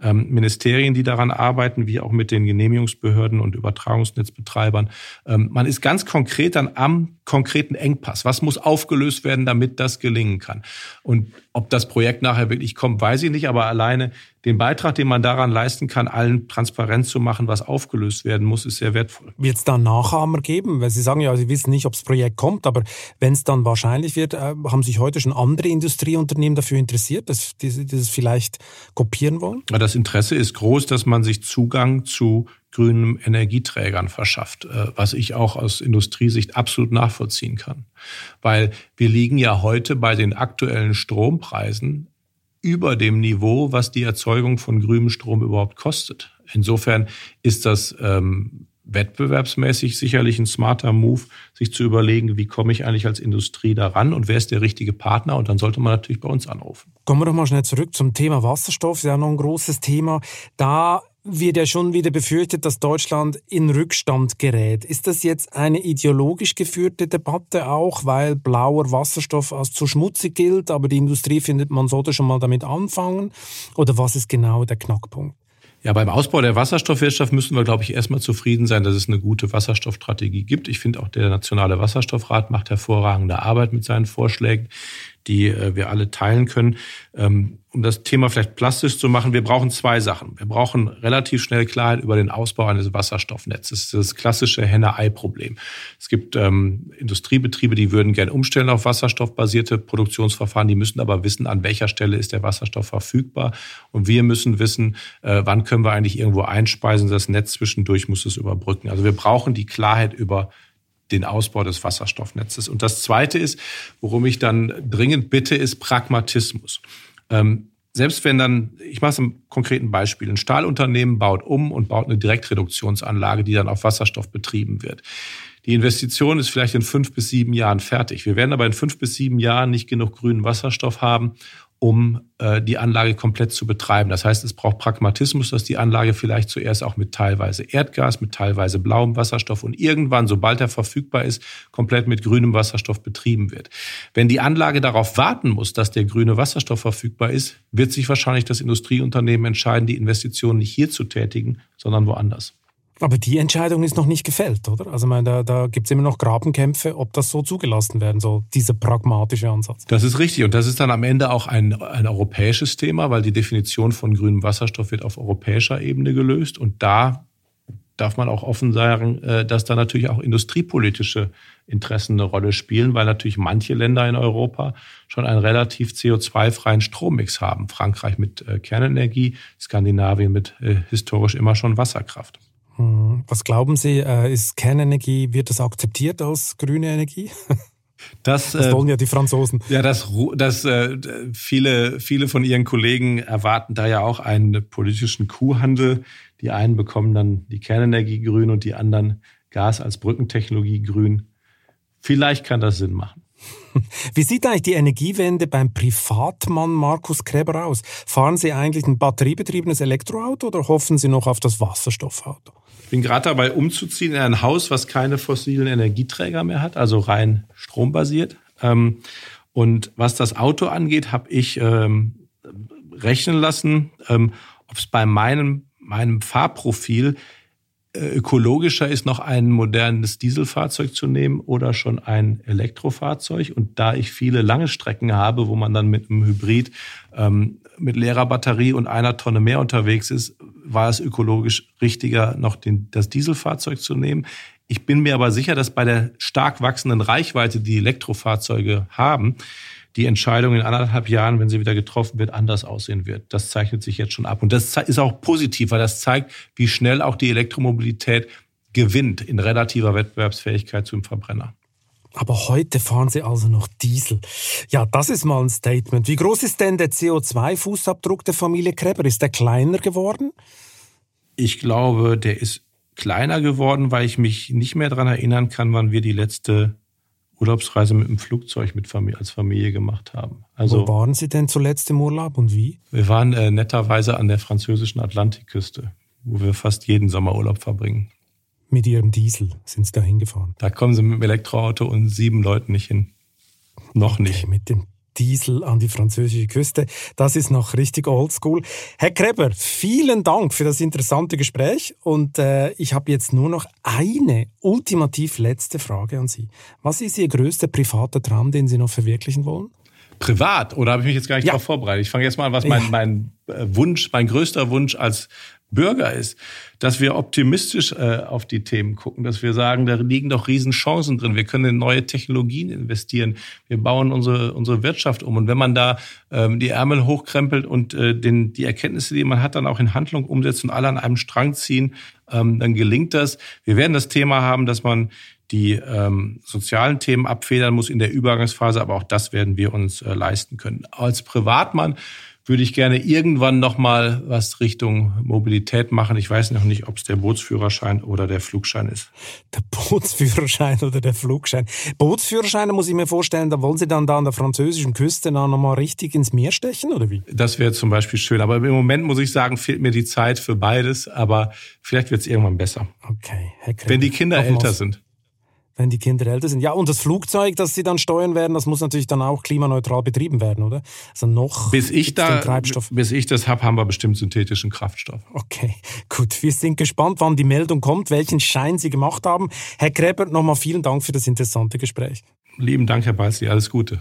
Speaker 1: ähm, Ministerien, die daran arbeiten, wie auch mit den Genehmigungsbehörden und Übertragungsnetzbetreibern. Ähm, man ist ganz konkret dann am konkreten Engpass. Was muss aufgelöst werden, damit das gelingen kann? Und ob das Projekt nachher wirklich kommt, weiß ich nicht, aber alleine den Beitrag, den man daran leisten kann, allen transparent zu machen, was aufgelöst werden muss, ist sehr wertvoll.
Speaker 3: Wird es da Nachahmer geben? Weil Sie sagen ja, Sie wissen nicht, ob das Projekt kommt, aber wenn es dann wahrscheinlich wird, äh, haben sich heute schon andere Industrieunternehmen dafür interessiert, dass die, das vielleicht kopieren wollen?
Speaker 1: Das Interesse ist groß, dass man sich Zugang zu grünen Energieträgern verschafft, äh, was ich auch aus Industriesicht absolut nachvollziehen kann. Weil wir liegen ja heute bei den aktuellen Strompreisen über dem Niveau, was die Erzeugung von grünem Strom überhaupt kostet. Insofern ist das ähm, wettbewerbsmäßig sicherlich ein smarter Move, sich zu überlegen, wie komme ich eigentlich als Industrie daran und wer ist der richtige Partner und dann sollte man natürlich bei uns anrufen.
Speaker 3: Kommen wir doch mal schnell zurück zum Thema Wasserstoff, das ist ja noch ein großes Thema. Da wird ja schon wieder befürchtet, dass Deutschland in Rückstand gerät. Ist das jetzt eine ideologisch geführte Debatte auch, weil blauer Wasserstoff als zu schmutzig gilt, aber die Industrie findet, man sollte schon mal damit anfangen? Oder was ist genau der Knackpunkt?
Speaker 1: Ja, beim Ausbau der Wasserstoffwirtschaft müssen wir, glaube ich, erstmal zufrieden sein, dass es eine gute Wasserstoffstrategie gibt. Ich finde auch der Nationale Wasserstoffrat macht hervorragende Arbeit mit seinen Vorschlägen die äh, wir alle teilen können. Ähm, um das Thema vielleicht plastisch zu machen, wir brauchen zwei Sachen. Wir brauchen relativ schnell Klarheit über den Ausbau eines Wasserstoffnetzes. Das ist das klassische Henne-Ei-Problem. Es gibt ähm, Industriebetriebe, die würden gerne umstellen auf wasserstoffbasierte Produktionsverfahren. Die müssen aber wissen, an welcher Stelle ist der Wasserstoff verfügbar. Und wir müssen wissen, äh, wann können wir eigentlich irgendwo einspeisen. Das Netz zwischendurch muss es überbrücken. Also wir brauchen die Klarheit über den Ausbau des Wasserstoffnetzes. Und das Zweite ist, worum ich dann dringend bitte, ist Pragmatismus. Ähm, selbst wenn dann, ich mache es im konkreten Beispiel, ein Stahlunternehmen baut um und baut eine Direktreduktionsanlage, die dann auf Wasserstoff betrieben wird. Die Investition ist vielleicht in fünf bis sieben Jahren fertig. Wir werden aber in fünf bis sieben Jahren nicht genug grünen Wasserstoff haben, um äh, die Anlage komplett zu betreiben. Das heißt, es braucht Pragmatismus, dass die Anlage vielleicht zuerst auch mit teilweise Erdgas, mit teilweise blauem Wasserstoff und irgendwann, sobald er verfügbar ist, komplett mit grünem Wasserstoff betrieben wird. Wenn die Anlage darauf warten muss, dass der grüne Wasserstoff verfügbar ist, wird sich wahrscheinlich das Industrieunternehmen entscheiden, die Investition nicht hier zu tätigen, sondern woanders.
Speaker 3: Aber die Entscheidung ist noch nicht gefällt, oder? Also meine, da, da gibt es immer noch Grabenkämpfe, ob das so zugelassen werden soll, dieser pragmatische Ansatz.
Speaker 1: Das ist richtig. Und das ist dann am Ende auch ein, ein europäisches Thema, weil die Definition von grünem Wasserstoff wird auf europäischer Ebene gelöst. Und da darf man auch offen sagen, äh, dass da natürlich auch industriepolitische Interessen eine Rolle spielen, weil natürlich manche Länder in Europa schon einen relativ CO2-freien Strommix haben. Frankreich mit äh, Kernenergie, Skandinavien mit äh, historisch immer schon Wasserkraft.
Speaker 3: Hm. Was glauben Sie, äh, ist Kernenergie, wird das akzeptiert als grüne Energie? Das, das wollen ja die Franzosen.
Speaker 1: Ja, das, das äh, viele, viele von ihren Kollegen erwarten da ja auch einen politischen Kuhhandel. Die einen bekommen dann die Kernenergie grün und die anderen Gas als Brückentechnologie grün. Vielleicht kann das Sinn machen.
Speaker 3: Wie sieht eigentlich die Energiewende beim Privatmann Markus Kreber aus? Fahren Sie eigentlich ein batteriebetriebenes Elektroauto oder hoffen Sie noch auf das Wasserstoffauto?
Speaker 1: Ich bin gerade dabei, umzuziehen in ein Haus, was keine fossilen Energieträger mehr hat, also rein strombasiert. Ähm, und was das Auto angeht, habe ich ähm, rechnen lassen, ähm, ob es bei meinem, meinem Fahrprofil äh, ökologischer ist, noch ein modernes Dieselfahrzeug zu nehmen oder schon ein Elektrofahrzeug. Und da ich viele lange Strecken habe, wo man dann mit einem Hybrid mit leerer Batterie und einer Tonne mehr unterwegs ist, war es ökologisch richtiger, noch den, das Dieselfahrzeug zu nehmen. Ich bin mir aber sicher, dass bei der stark wachsenden Reichweite, die Elektrofahrzeuge haben, die Entscheidung in anderthalb Jahren, wenn sie wieder getroffen wird, anders aussehen wird. Das zeichnet sich jetzt schon ab. Und das ist auch positiv, weil das zeigt, wie schnell auch die Elektromobilität gewinnt in relativer Wettbewerbsfähigkeit zum Verbrenner.
Speaker 3: Aber heute fahren Sie also noch Diesel. Ja, das ist mal ein Statement. Wie groß ist denn der CO2-Fußabdruck der Familie Kreber? Ist der kleiner geworden?
Speaker 1: Ich glaube, der ist kleiner geworden, weil ich mich nicht mehr daran erinnern kann, wann wir die letzte Urlaubsreise mit dem Flugzeug mit Familie, als Familie gemacht haben.
Speaker 3: Also, Wo waren Sie denn zuletzt im Urlaub und wie?
Speaker 1: Wir waren äh, netterweise an der französischen Atlantikküste, wo wir fast jeden Sommer Urlaub verbringen.
Speaker 3: Mit Ihrem Diesel sind Sie da hingefahren?
Speaker 1: Da kommen Sie mit dem Elektroauto und sieben Leuten nicht hin. Noch okay, nicht.
Speaker 3: Mit dem Diesel an die französische Küste. Das ist noch richtig oldschool. Herr Kreber, vielen Dank für das interessante Gespräch und äh, ich habe jetzt nur noch eine ultimativ letzte Frage an Sie. Was ist Ihr größter privater Traum, den Sie noch verwirklichen wollen?
Speaker 1: Privat? Oder habe ich mich jetzt gar nicht ja. darauf vorbereitet? Ich fange jetzt mal an, was mein, ja. mein äh, Wunsch, mein größter Wunsch als Bürger ist, dass wir optimistisch äh, auf die Themen gucken, dass wir sagen, da liegen doch Riesenchancen drin. Wir können in neue Technologien investieren. Wir bauen unsere, unsere Wirtschaft um. Und wenn man da ähm, die Ärmel hochkrempelt und äh, den, die Erkenntnisse, die man hat, dann auch in Handlung umsetzt und alle an einem Strang ziehen, ähm, dann gelingt das. Wir werden das Thema haben, dass man die ähm, sozialen Themen abfedern muss in der Übergangsphase, aber auch das werden wir uns äh, leisten können. Als Privatmann würde ich gerne irgendwann noch mal was Richtung Mobilität machen. Ich weiß noch nicht, ob es der Bootsführerschein oder der Flugschein ist.
Speaker 3: Der Bootsführerschein oder der Flugschein. Bootsführerscheine muss ich mir vorstellen, da wollen Sie dann da an der französischen Küste noch mal richtig ins Meer stechen oder wie?
Speaker 1: Das wäre zum Beispiel schön. Aber im Moment muss ich sagen, fehlt mir die Zeit für beides. Aber vielleicht wird es irgendwann besser.
Speaker 3: Okay,
Speaker 1: Herr Wenn die Kinder älter sind
Speaker 3: wenn die Kinder älter sind. Ja, und das Flugzeug, das sie dann steuern werden, das muss natürlich dann auch klimaneutral betrieben werden, oder?
Speaker 1: Also noch bis ich da, Treibstoff. Bis ich das habe, haben wir bestimmt synthetischen Kraftstoff.
Speaker 3: Okay, gut. Wir sind gespannt, wann die Meldung kommt, welchen Schein Sie gemacht haben. Herr Gräber, nochmal vielen Dank für das interessante Gespräch.
Speaker 1: Lieben Dank, Herr Balzi. Alles Gute.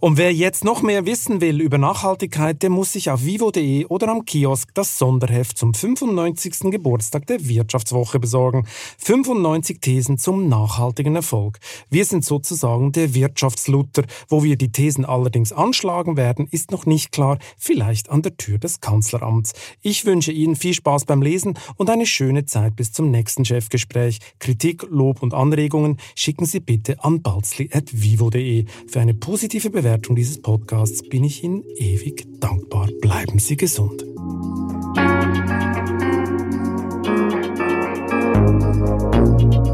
Speaker 3: Und wer jetzt noch mehr wissen will über Nachhaltigkeit, der muss sich auf vivo.de oder am Kiosk das Sonderheft zum 95. Geburtstag der Wirtschaftswoche besorgen. 95 Thesen zum nachhaltigen Erfolg. Wir sind sozusagen der Wirtschaftsluther. Wo wir die Thesen allerdings anschlagen werden, ist noch nicht klar. Vielleicht an der Tür des Kanzleramts. Ich wünsche Ihnen viel Spaß beim Lesen und eine schöne Zeit bis zum nächsten Chefgespräch. Kritik, Lob und Anregungen schicken Sie bitte an balzli.vivo.de für eine positive positive Bewertung dieses Podcasts bin ich Ihnen ewig dankbar. Bleiben Sie gesund. Musik